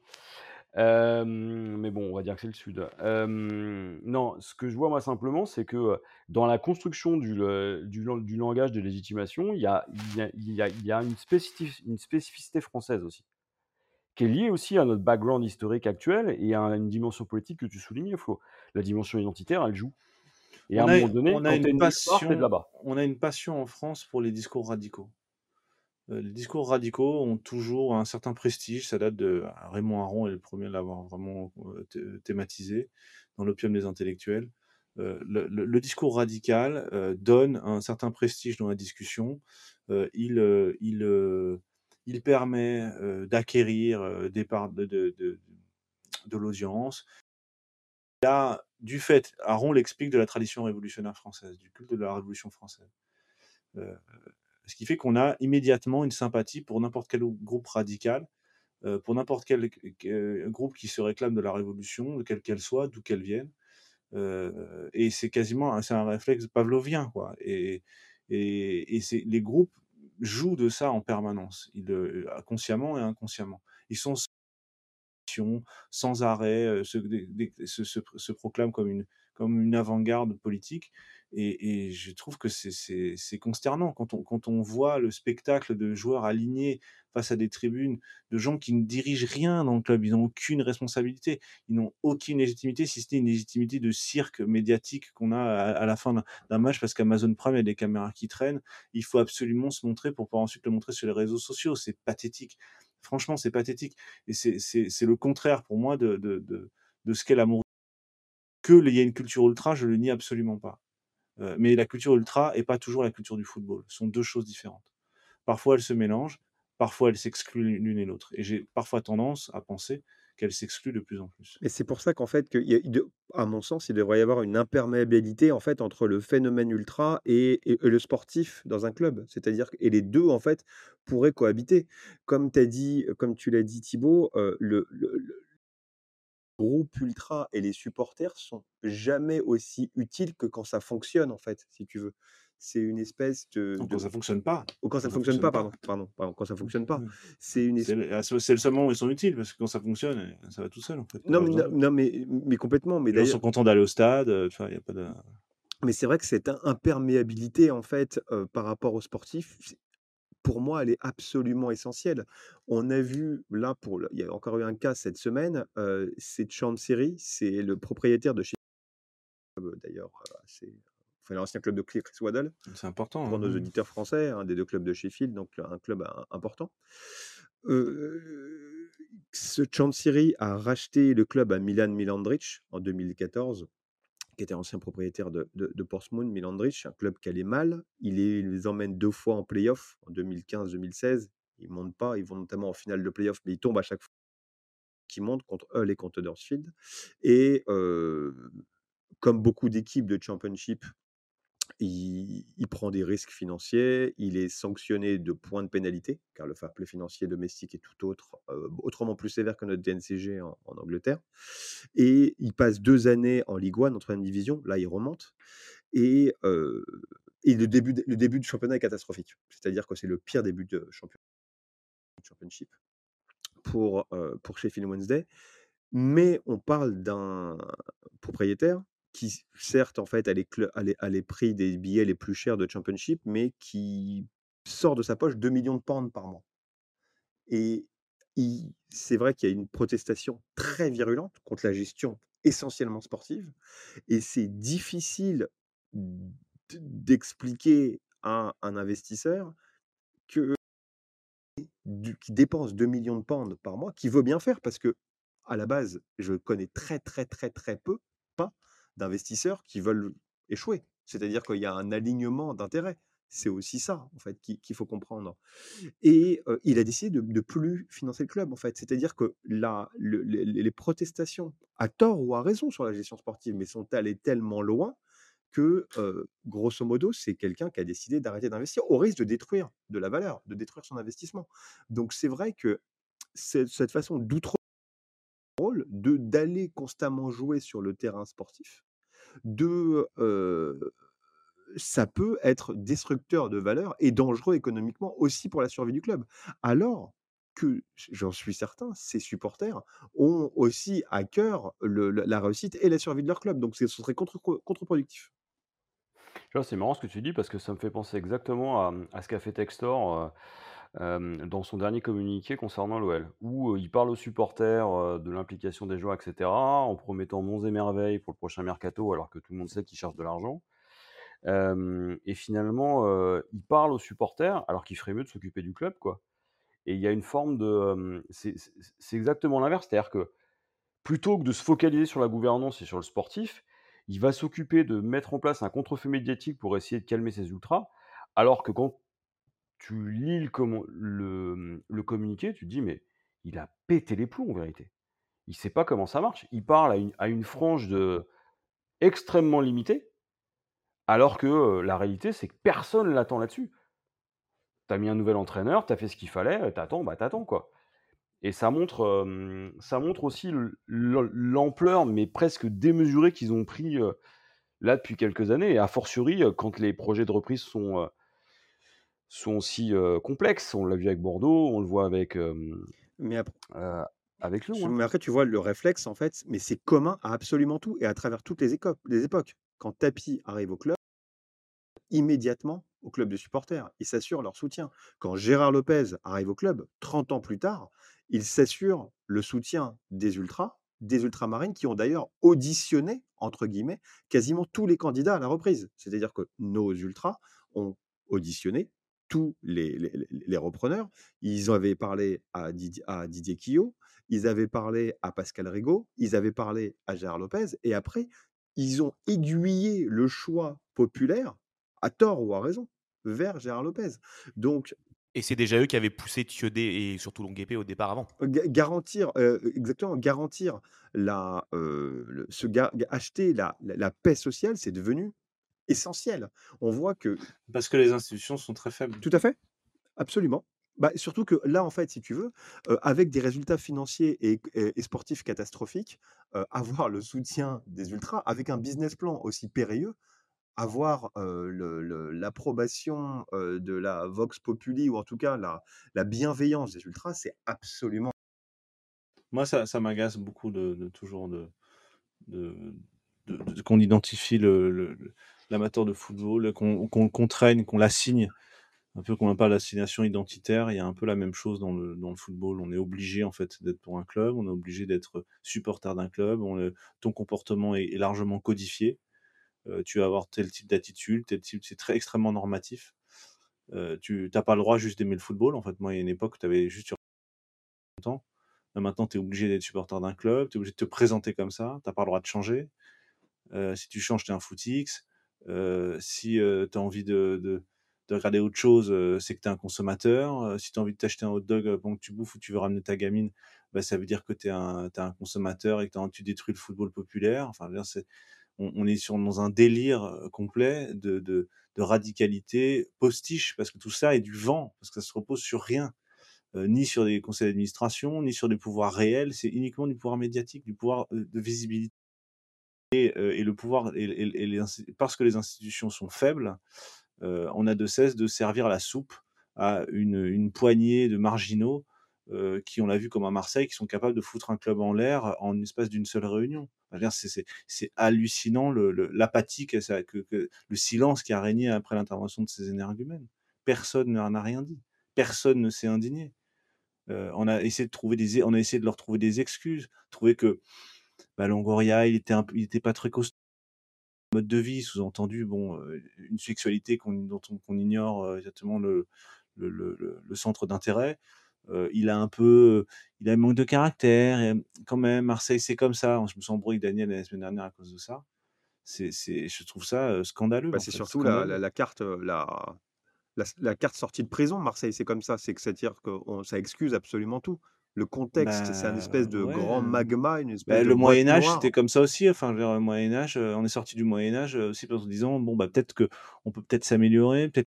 mais bon, on va dire que c'est le sud. non, ce que je vois moi simplement, c'est que dans la construction du, du, langage de légitimation, il y a, il y a, y a une, une spécificité française aussi qui est lié aussi à notre background historique actuel et à une dimension politique que tu soulignais, Flo. La dimension identitaire, elle joue. Et à un moment donné, on a une, passion, là-bas. On a une passion en France pour les discours radicaux. Euh, les discours radicaux ont toujours un certain prestige. Ça date de Raymond Aron est le premier à l'avoir vraiment euh, thématisé dans l'opium des intellectuels. Euh, le, discours radical donne un certain prestige dans la discussion. il, il il permet d'acquérir des parts de, de, de, l'audience. a, du fait, Aron l'explique de la tradition révolutionnaire française, du culte de la Révolution française. Ce qui fait qu'on a immédiatement une sympathie pour n'importe quel groupe radical, pour n'importe quel groupe qui se réclame de la révolution, de quelle qu'elle soit, d'où qu'elle vienne. Et c'est quasiment c'est un réflexe pavlovien, quoi. Et, et, et les groupes jouent de ça en permanence, ils, consciemment et inconsciemment. Ils sont sans arrêt, se, proclament comme une avant-garde politique. Et, je trouve que c'est consternant quand on, voit le spectacle de joueurs alignés face à des tribunes, de gens qui ne dirigent rien dans le club, ils n'ont aucune responsabilité, ils n'ont aucune légitimité, si ce n'est une légitimité de cirque médiatique qu'on a à, la fin d'un match, parce qu'Amazon Prime, il y a des caméras qui traînent, il faut absolument se montrer pour pouvoir ensuite le montrer sur les réseaux sociaux, c'est pathétique. Franchement, c'est pathétique. Et c'est le contraire pour moi de ce qu'est l'amour. Que il y a une culture ultra, je le nie absolument pas. Euh, mais la culture ultra est pas toujours la culture du football. Ce sont deux choses différentes. Parfois, elles se mélangent, parfois, elles s'excluent l'une et l'autre. Et j'ai parfois tendance à penser qu'elles s'excluent de plus en plus. Et c'est pour ça qu'en fait, à mon sens, il devrait y avoir une imperméabilité en fait entre le phénomène ultra et, le sportif dans un club. C'est-à-dire et les deux en fait pourraient cohabiter. Comme as dit, comme tu l'as dit Thibaut, euh, le, groupe ultra et les supporters sont jamais aussi utiles que quand ça fonctionne, en fait, si tu veux. C'est une espèce de. quand ça fonctionne pas. Ou quand ça, fonctionne, pas, Pardon, pardon, quand ça fonctionne pas. C'est une. Ah, c'est le seul moment où ils sont utiles parce que quand ça fonctionne, eh, ça va tout seul en fait. Non, mais, non, mais, mais complètement. Mais Les gens sont contents d'aller au stade. Enfin, il y a pas de. Mais c'est vrai que cette imperméabilité en fait par rapport aux sportifs, pour moi, elle est absolument essentielle. On a vu, là, pour il y a encore eu un cas cette semaine, euh, c'est Chansiri, c'est le propriétaire de chez d'ailleurs, c'est enfin, l'ancien club de Chris Waddle. C'est important. Pour nos auditeurs français, un des deux clubs de Sheffield, donc un club important. Euh, ce Chansiri a racheté le club à Milan Milandrich en 2014 qui était ancien propriétaire de, de, Portsmouth, Milandrich, un club qui allait mal. Il, les emmène deux fois en playoff, en 2015-2016. Ils ne montent pas, ils vont notamment en finale de playoff, mais ils tombent à chaque fois qu'ils montent contre Hull et contre Huddersfield. Et comme beaucoup d'équipes de championship il, prend des risques financiers, il est sanctionné de points de pénalité, car le fair play financier domestique est tout autre, euh, autrement plus sévère que notre DNCG en, Angleterre. Et il passe deux années en Ligue 1, en troisième division, là il remonte. Et, euh, le, début, du championnat est catastrophique. C'est-à-dire que c'est le pire début de championship pour, euh, pour Sheffield Wednesday. Mais on parle d'un propriétaire qui certes en fait a les, prix des billets les plus chers de Championship, mais qui sort de sa poche 2 millions de pounds par mois. Et c'est vrai qu'il y a une protestation très virulente contre la gestion essentiellement sportive, et c'est difficile d'expliquer à un investisseur que qui dépense 2 millions de pounds par mois, qui veut bien faire, parce que à la base, je connais très très très très peu, d'investisseurs qui veulent échouer. C'est-à-dire qu'il y a un alignement d'intérêts. C'est aussi ça, en fait, qu'il faut comprendre. Et il a décidé de ne plus financer le club, en fait. C'est-à-dire que la, les protestations, à tort ou à raison sur la gestion sportive, mais sont allées tellement loin que, grosso modo, c'est quelqu'un qui a décidé d'arrêter d'investir au risque de détruire de la valeur, de détruire son investissement. Donc c'est vrai que cette façon d'outre rôle d'aller constamment jouer sur le terrain sportif, de ça peut être destructeur de valeur et dangereux économiquement aussi pour la survie du club. Alors que, j'en suis certain, ces supporters ont aussi à cœur la réussite et la survie de leur club. Donc ce serait contre, contre-productif. C'est marrant ce que tu dis parce que ça me fait penser exactement à ce qu'a fait Textor dans son dernier communiqué concernant l'OL, où il parle aux supporters de l'implication des joueurs, etc., en promettant monts et merveilles pour le prochain mercato, alors que tout le monde sait qu'ils cherchent de l'argent. et finalement, il parle aux supporters, alors qu'il ferait mieux de s'occuper du club, quoi. Et il y a une forme de, c'est exactement l'inverse, c'est-à-dire que plutôt que de se focaliser sur la gouvernance et sur le sportif, il va s'occuper de mettre en place un contre-feu médiatique pour essayer de calmer ses ultras, alors que quand tu lis le, communiqué, tu te dis, mais il a pété les plombs en vérité. il sait pas comment ça marche. Il parle à une, à une frange de extrêmement limitée, alors que la réalité, c'est que personne l'attend là-dessus. Tu as mis un nouvel entraîneur, tu as fait ce qu'il fallait, t'attends, bah t'attends quoi. Et ça montre, ça montre aussi l'ampleur, mais presque démesurée qu'ils ont pris là depuis quelques années, et a fortiori quand les projets de reprise sont, sont aussi complexes. On l'a vu avec Bordeaux, on le voit avec, mais avec Lyon. Hein. Mais après, tu vois le réflexe, en fait, mais c'est commun à absolument tout et à travers toutes les, les époques. Quand Tapi arrive au club, immédiatement au club de supporters, ils s'assurent leur soutien. Quand Gérard Lopez arrive au club, 30 ans plus tard, il s'assure le soutien des ultras, des ultramarines qui ont d'ailleurs auditionné, entre guillemets, quasiment tous les candidats à la reprise. C'est-à-dire que nos ultras ont auditionné tous les, repreneurs. Ils avaient parlé à Didier, à Didier Quillot, ils avaient parlé à Pascal Rigaud, ils avaient parlé à Gérard Lopez, et après, ils ont aiguillé le choix populaire, à tort ou à raison, vers Gérard Lopez. Donc, et c'est déjà eux qui avaient poussé Thiodé et surtout Longuepé au départ avant. garantir, exactement, garantir la, ce acheter la, la, paix sociale, c'est devenu essentiel. On voit que. Parce que les institutions sont très faibles. Tout à fait, absolument. Bah, surtout que là, en fait, si tu veux, avec des résultats financiers et, sportifs catastrophiques, avoir le soutien des ultras, avec un business plan aussi périlleux, avoir l'approbation de la Vox Populi, ou en tout cas la, la bienveillance des ultras, c'est absolument. Moi, ça, ça m'agace beaucoup de, toujours de, de, qu'on identifie le, de football, qu'on qu traîne, qu'on l'assigne, un peu comme on parle d'assignation identitaire, il y a un peu la même chose dans le, dans le football. On est obligé en fait d'être pour un club, on est obligé d'être supporter d'un club, on, ton comportement est largement codifié tu vas avoir tel type d'attitude, tel type, c'est très extrêmement normatif. tu n'as pas le droit juste d'aimer le football. En fait, moi, il y a une époque, tu avais juste sur temps. maintenant, tu es obligé d'être supporter d'un club, tu es obligé de te présenter comme ça, tu n'as pas le droit de changer. si tu changes, tu es un footix. Si tu as envie de, de, regarder autre chose, c'est que tu es un consommateur. si tu as envie de t'acheter un hot dog pendant que tu bouffes ou tu veux ramener ta gamine, bah, ça veut dire que tu es, un consommateur et que tu détruis le football populaire. Enfin, on, est sur, dans un délire complet de, radicalité postiche, parce que tout ça est du vent, parce que ça se repose sur rien, ni sur des conseils d'administration, ni sur des pouvoirs réels, c'est uniquement du pouvoir médiatique, du pouvoir de visibilité. Et, le pouvoir, parce que les institutions sont faibles, on a de cesse de servir la soupe à une poignée de marginaux euh, qui, on l'a vu comme à Marseille, qui sont capables de foutre un club en l'air en espace d'une seule réunion. C'est hallucinant l'apathie, le, le silence qui a régné après l'intervention de ces énergumènes. Personne n'a rien dit. Personne ne s'est indigné. Euh, on a essayé de trouver des, on a essayé de leur trouver des excuses, trouver que bah, Longoria, il était, il était pas très costaud mode de vie, sous-entendu, bon, une sexualité dont on, ignore exactement le, le, le centre d'intérêt il a un peu, il a un manque de caractère. Et quand même, Marseille, c'est comme ça. Je me suis embrouillé avec Daniel la semaine dernière à cause de ça. C'est, c'est, je trouve ça scandaleux. Bah, c'est surtout la, la, carte, la, la, carte sortie de prison. Marseille, c'est comme ça. C'est que c'est-à-dire que ça excuse absolument tout. Le contexte, c'est un espèce de bah, grand magma, une espèce bah, de Le Moyen Âge, c'était comme ça aussi. Enfin, le Moyen Âge, on est sorti du Moyen Âge aussi en se disant bon bah peut-être que on peut peut-être s'améliorer, peut-être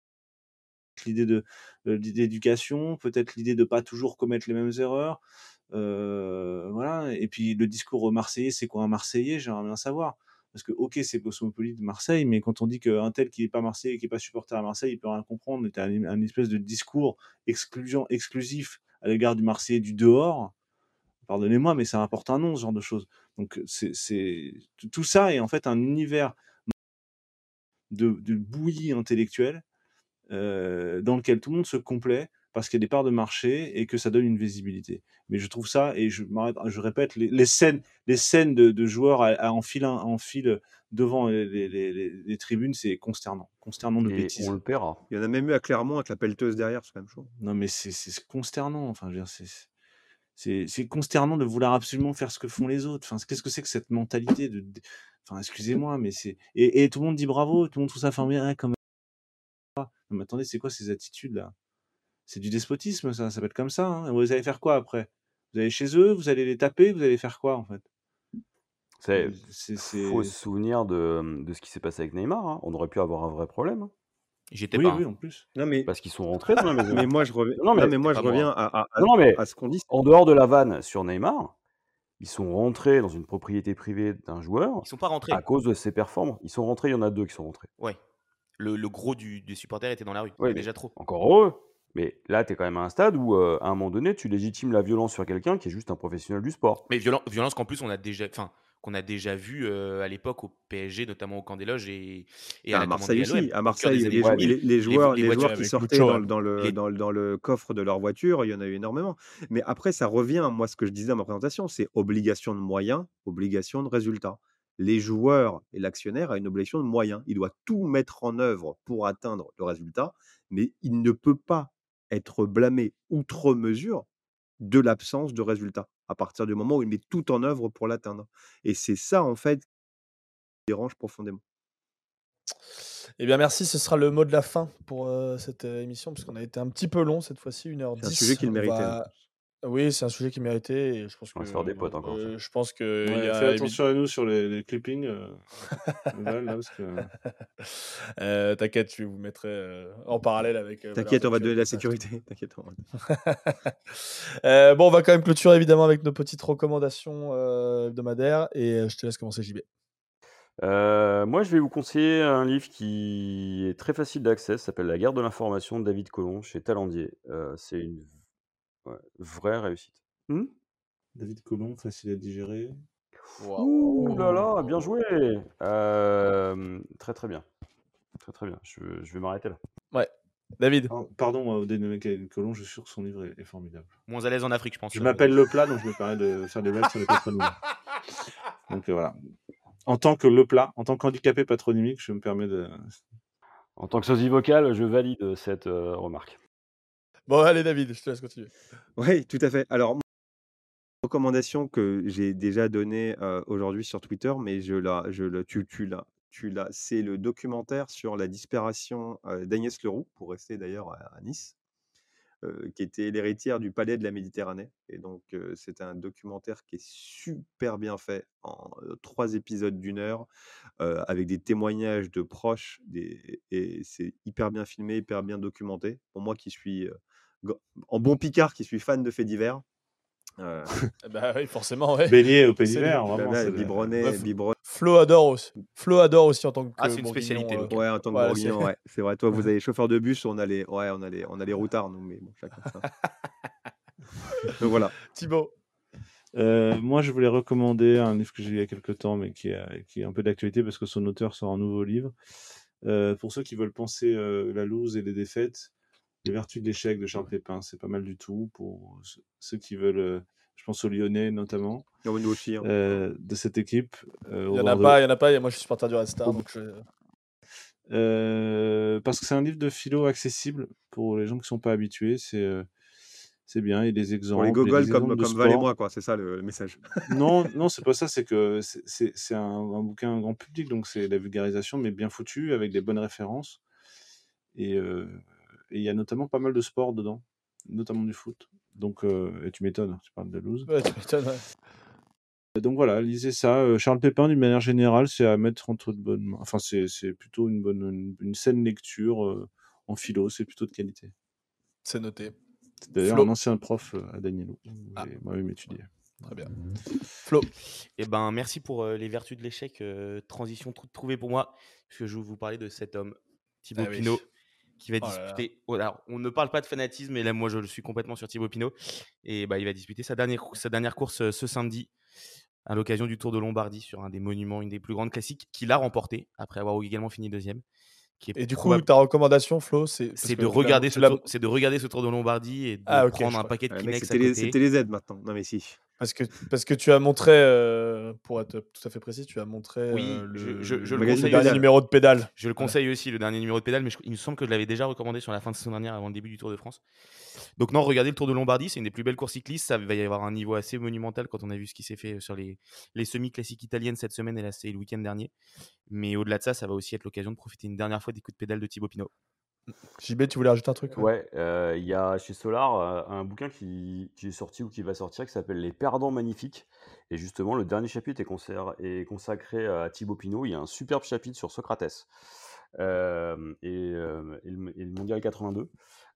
l'idée de d'éducation, peut-être l'idée de pas toujours commettre les mêmes erreurs. voilà. Et puis le discours marseillais, c'est quoi un Marseillais? J'aimerais bien savoir. Parce que, ok, c'est cosmopolite de Marseille, mais quand on dit qu'un tel qui n'est pas Marseillais, qui n'est pas supporter à Marseille, il peut rien comprendre, c'est un, un, espèce de discours exclusion, exclusif à l'égard du Marseillais du dehors. Pardonnez-moi, mais ça apporte un nom, ce genre de choses. Donc, c'est tout ça est en fait un univers de, bouillie intellectuelle euh, dans lequel tout le monde se complaît parce qu'il y a des parts de marché et que ça donne une visibilité. Mais je trouve ça, et je, je répète, les, scènes, les scènes de, joueurs à, en, file, en file devant les, tribunes, c'est consternant. Consternant de bêtises. On le paiera. Il y en a même eu à Clermont avec la pelleteuse derrière, c'est quand même chaud. Non, mais c'est consternant. Enfin, c'est consternant de vouloir absolument faire ce que font les autres. Enfin, qu'est-ce que c'est que cette mentalité de, enfin, excusez-moi, mais c'est et, tout le monde dit bravo, tout le monde trouve ça formidable, comme mais attendez, c'est quoi ces attitudes-là? C'est du despotisme, ça, ça peut être comme ça. Hein. Vous allez faire quoi après? Vous allez chez eux, vous allez les taper, vous allez faire quoi en fait? C'est C'est faut se souvenir de, de ce qui s'est passé avec Neymar. hein. On aurait pu avoir un vrai problème. hein, J'étais oui, pas. oui, en plus. Non, mais, parce qu'ils sont rentrés dans la maison. mais moi, je reviens, Non, mais non, mais moi, je reviens à, à- à- Non, non, mais à ce qu'on dit. en dehors de la vanne sur Neymar, ils sont rentrés dans une propriété privée d'un joueur Ils sont pas rentrés. à cause de ses performances. Ils sont rentrés, il y en a deux qui sont rentrés. Ouais. Le, le gros du, des supporters était dans la rue. Ouais, déjà trop. encore heureux. Mais là, tu es quand même à un stade où, euh, à un moment donné, tu légitimes la violence sur quelqu'un qui est juste un professionnel du sport. Mais violen- violence qu'en plus on a déjà, enfin, qu'on a déjà vu euh, à l'époque au PSG, notamment au camp des loges et, et à, à la Marseille aussi. À Marseille, les, Ouais, jou- 2000. les- les joueurs, les joueurs qui sortaient dans, ouais. le- dans le, Les- dans, le- dans le coffre de leur voiture, il y en a eu énormément. Mais après, ça revient, moi, ce que je disais dans ma présentation, c'est obligation de moyens, obligation de résultats. Les joueurs et l'actionnaire a une obligation de moyens. Il doit tout mettre en œuvre pour atteindre le résultat, mais il ne peut pas être blâmé outre mesure de l'absence de résultat à partir du moment où il met tout en œuvre pour l'atteindre. Et c'est ça, en fait, qui dérange profondément. Eh bien, merci. Ce sera le mot de la fin pour euh, cette euh, émission, parce qu'on a été un petit peu long cette fois-ci, 1h10. C'est un sujet qu'il méritait. va- Oui, c'est un sujet qui méritait. Et je pense On que, va se faire des potes encore, euh, je pense que il Ouais, y a fais attention à nous sur les, les clippings. euh, Val, là, parce que... Euh, T'inquiète, je vous mettrai euh, en parallèle avec. euh, T'inquiète, on va Valeur donner la sécurité. T'inquiète, on va- Euh, bon, on va quand même clôturer évidemment avec nos petites recommandations euh, hebdomadaires et euh, je te laisse commencer, JB. Euh, moi, je vais vous conseiller un livre qui est très facile d'accès, ça s'appelle La guerre de l'information de David Colomb chez Talandier. Euh, c'est une ouais, vraie réussite. Hmm David Colomb, facile à digérer. Ouh là là, bien joué Euh, Très très bien. Très très bien. Je, je vais m'arrêter là. Ouais. David. Ah, Pardon, au dénommé David Colomb, je suis sûr que son livre est, est formidable. Moins à l'aise en Afrique, je pense. Je euh, m'appelle Le Plat, donc je me permets de faire des blagues sur les patronymes. Donc euh, voilà. En tant que Le Plat, en tant qu'handicapé patronymique, je me permets de... En tant que sosie vocal, je valide cette euh, remarque. Bon, allez, David, je te laisse continuer. Oui, tout à fait. Alors, recommandation que j'ai déjà donnée euh, aujourd'hui sur Twitter, mais je la, je le, tu, l'as, tu l'as, c'est le documentaire sur la disparition euh, d'Agnès Leroux, pour rester d'ailleurs à, Nice, euh, qui était l'héritière du Palais de la Méditerranée. Et donc, c'est un documentaire qui est super bien fait en trois épisodes d'une heure, avec des témoignages de proches, des, et c'est hyper bien filmé, hyper bien documenté. Pour moi qui suis, en bon picard, qui suis fan de faits divers. euh, Bah oui, forcément, ouais. Baigner au pays d'hiver, vraiment. biberonné, Bref. biberonné. Flo adore aussi. Flo adore aussi en tant que Ah, c'est une bourguignon, spécialité euh. Ouais, en tant que Voilà, c'est- ouais, c'est vrai. Toi, vous avez chauffeur de bus, on a les, ouais, on a les, on a les routards, nous, mais bon, chacun ça. Donc voilà. Thibaut. Euh, moi, je voulais recommander un livre que j'ai lu il y a quelques temps, mais qui est, qui est un peu d'actualité parce que son auteur sort un nouveau livre. Euh, pour ceux qui veulent penser euh, la loose et les défaites, Les vertus de l'échec de Charles Pépin, c'est pas mal du tout. Pour ceux- qui veulent, euh, je pense aux Lyonnais notamment, Non, nous aussi. hein. euh, de cette équipe. euh, Il n'y en a pas, il y en a pas. et Moi, je suis supporter du Red Star, Au- donc je... Euh, parce que c'est un livre de philo accessible pour les gens qui sont pas habitués. C'est euh, c'est bien, il y a des exemples. Pour les gogoles comme, comme Val et moi, quoi. C'est ça le, le message. Non, non, c'est pas ça. C'est que c'est- un, un bouquin grand public, donc c'est la vulgarisation, mais bien foutu, avec des bonnes références. Et euh, et il y a notamment pas mal de sport dedans, notamment du foot. Donc, euh, et tu m'étonnes, tu parles de loose. Ouais, tu m'étonnes, ouais. Donc voilà, lisez ça. Euh, Charles Pépin, d'une manière générale, c'est à mettre entre de bonnes mains. Enfin, c'est c'est plutôt une bonne, une, une saine lecture euh, en philo, c'est plutôt de qualité. C'est noté. C'est d'ailleurs Flo. un ancien prof à Danielo, où Ah. moi-même étudié. Très bien. Flo. Eh ben, merci pour euh, les vertus de l'échec. euh, transition trouvée pour moi, puisque je vais vous parler de cet homme, Thibaut Ah oui. Qui va Oh là là. disputer. oh, alors, on ne parle pas de fanatisme, mais là, moi, je le suis complètement sur Thibaut Pinot. Et bah, il va disputer sa dernière, sa dernière course euh, ce samedi, à l'occasion du Tour de Lombardie, sur un des monuments, une des plus grandes classiques, qu'il a remporté, après avoir également fini deuxième. Qui est Et du coup, ta recommandation, Flo, c'est de, regarder ce tour, c'est de regarder ce Tour de Lombardie et de Ah, prendre un crois. paquet de Kleenex C'était les, les aides maintenant. Non, mais si. Parce que, parce que tu as montré, euh, pour être tout à fait précis, tu as montré Oui, euh, le, je- je le le conseille dernier numéro de pédale. Je le conseille aussi, le dernier numéro de pédale, mais je- il me semble que je l'avais déjà recommandé sur la fin de saison dernière, avant le début du Tour de France. Donc non, regardez le Tour de Lombardie, c'est une des plus belles courses cyclistes. Ça va y avoir un niveau assez monumental quand on a vu ce qui s'est fait sur les, les semi-classiques italiennes cette semaine et là c'est le week-end dernier. Mais au-delà de ça, ça va aussi être l'occasion de profiter une dernière fois des coups de pédale de Thibaut Pinot. JB, tu voulais rajouter un truc Ouais, il y a chez Solar un bouquin qui, qui, est sorti ou qui va sortir qui s'appelle Les Perdants Magnifiques. Et justement, le dernier chapitre est, est consacré à Thibaut Pinot. Il y a un superbe chapitre sur Socrates et, et, le, Mondial 82.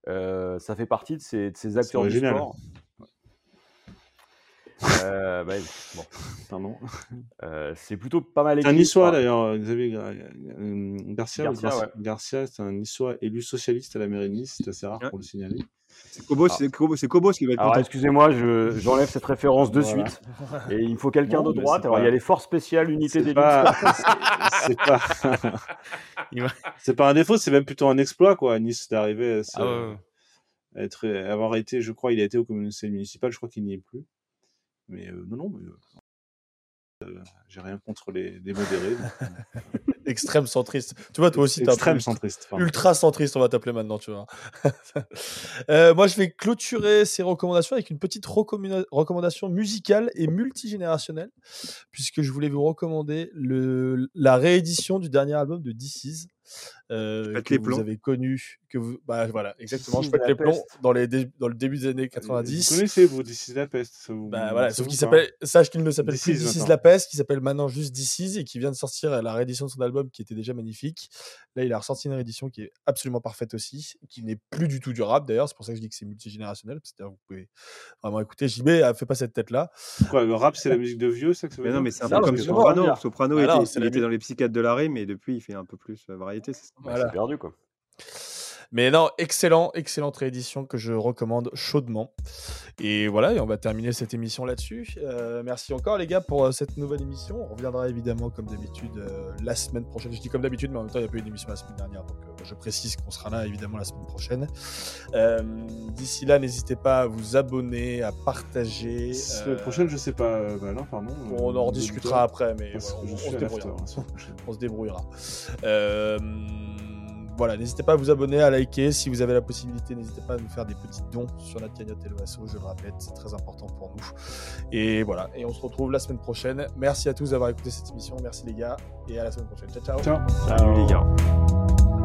ça fait partie de ces, de ces acteurs du sport. Euh, bah, bon. Pardon. Euh, c'est plutôt pas mal écrit. un niçois d'ailleurs, Xavier Garcia. Garcia, Garcia c'est un niçois élu socialiste à la mairie de Nice, c'est assez rare pour le signaler. C'est Cobos, ah. c'est Cobos, qui va être Alors, excusez-moi, j'enlève cette référence de suite. Et il faut quelqu'un de droite. Alors, il y a les forces spéciales, unités des pas... C'est pas... c'est pas un défaut, c'est même plutôt un exploit, quoi, à Nice, d'arriver à, ah être... avoir été, je crois, il a été au communauté municipal, je crois qu'il n'y est plus. Mais non, non, mais, j'ai rien contre les modérés. Extrême centriste. Tu vois, toi aussi, t'es Extrême centriste. Ultra centriste, on va t'appeler maintenant, tu vois. euh, moi, je vais clôturer ces recommandations avec une petite recommandation musicale et multigénérationnelle, puisque je voulais vous recommander le, la réédition du dernier album de DC's, euh, que vous avez connu, que vous, bah voilà, exactement. Je pète les plombs dans, les dans le début des années 90. Vous connaissez vous This la peste bah, voilà, sauf qu'il s'appelle, sache qu'il ne s'appelle plus This la peste, qui s'appelle maintenant juste This et qui vient de sortir la réédition de son album qui était déjà magnifique. Là, il a ressorti une réédition qui est absolument parfaite aussi, qui n'est plus du tout du rap d'ailleurs. C'est pour ça que je dis que c'est multigénérationnel. C'est-à-dire vous pouvez vraiment écouter. JB, fait pas cette tête là. Quoi, le rap c'est la musique de vieux, ça que ça mais Non, mais c'est un peu comme Soprano. Soprano ah était, était dans les psychiatres de l'arrêt, mais depuis il fait un peu plus euh, variété. Voilà perdu, quoi. Mais non, excellent, excellente réédition que je recommande chaudement. Et voilà, et on va terminer cette émission là-dessus. Euh, merci encore les gars pour euh, cette nouvelle émission. On reviendra évidemment comme d'habitude euh, la semaine prochaine. Je dis comme d'habitude, mais en même temps, il n'y a pas eu d'émission la semaine dernière. Donc je précise qu'on sera là évidemment la semaine prochaine. D'ici là, n'hésitez pas à vous abonner, à partager. La semaine prochaine, je sais pas. Bah non, pardon. On en rediscutera après, mais on, se débrouillera. on se débrouillera voilà, n'hésitez pas à vous abonner, à liker. Si vous avez la possibilité, n'hésitez pas à nous faire des petits dons sur notre cagnotte Vasso, je le répète, c'est très important pour nous. Et voilà, et on se retrouve la semaine prochaine. Merci à tous d'avoir écouté cette émission, merci les gars, et à la semaine prochaine. Ciao, ciao. Ciao. Salut les gars.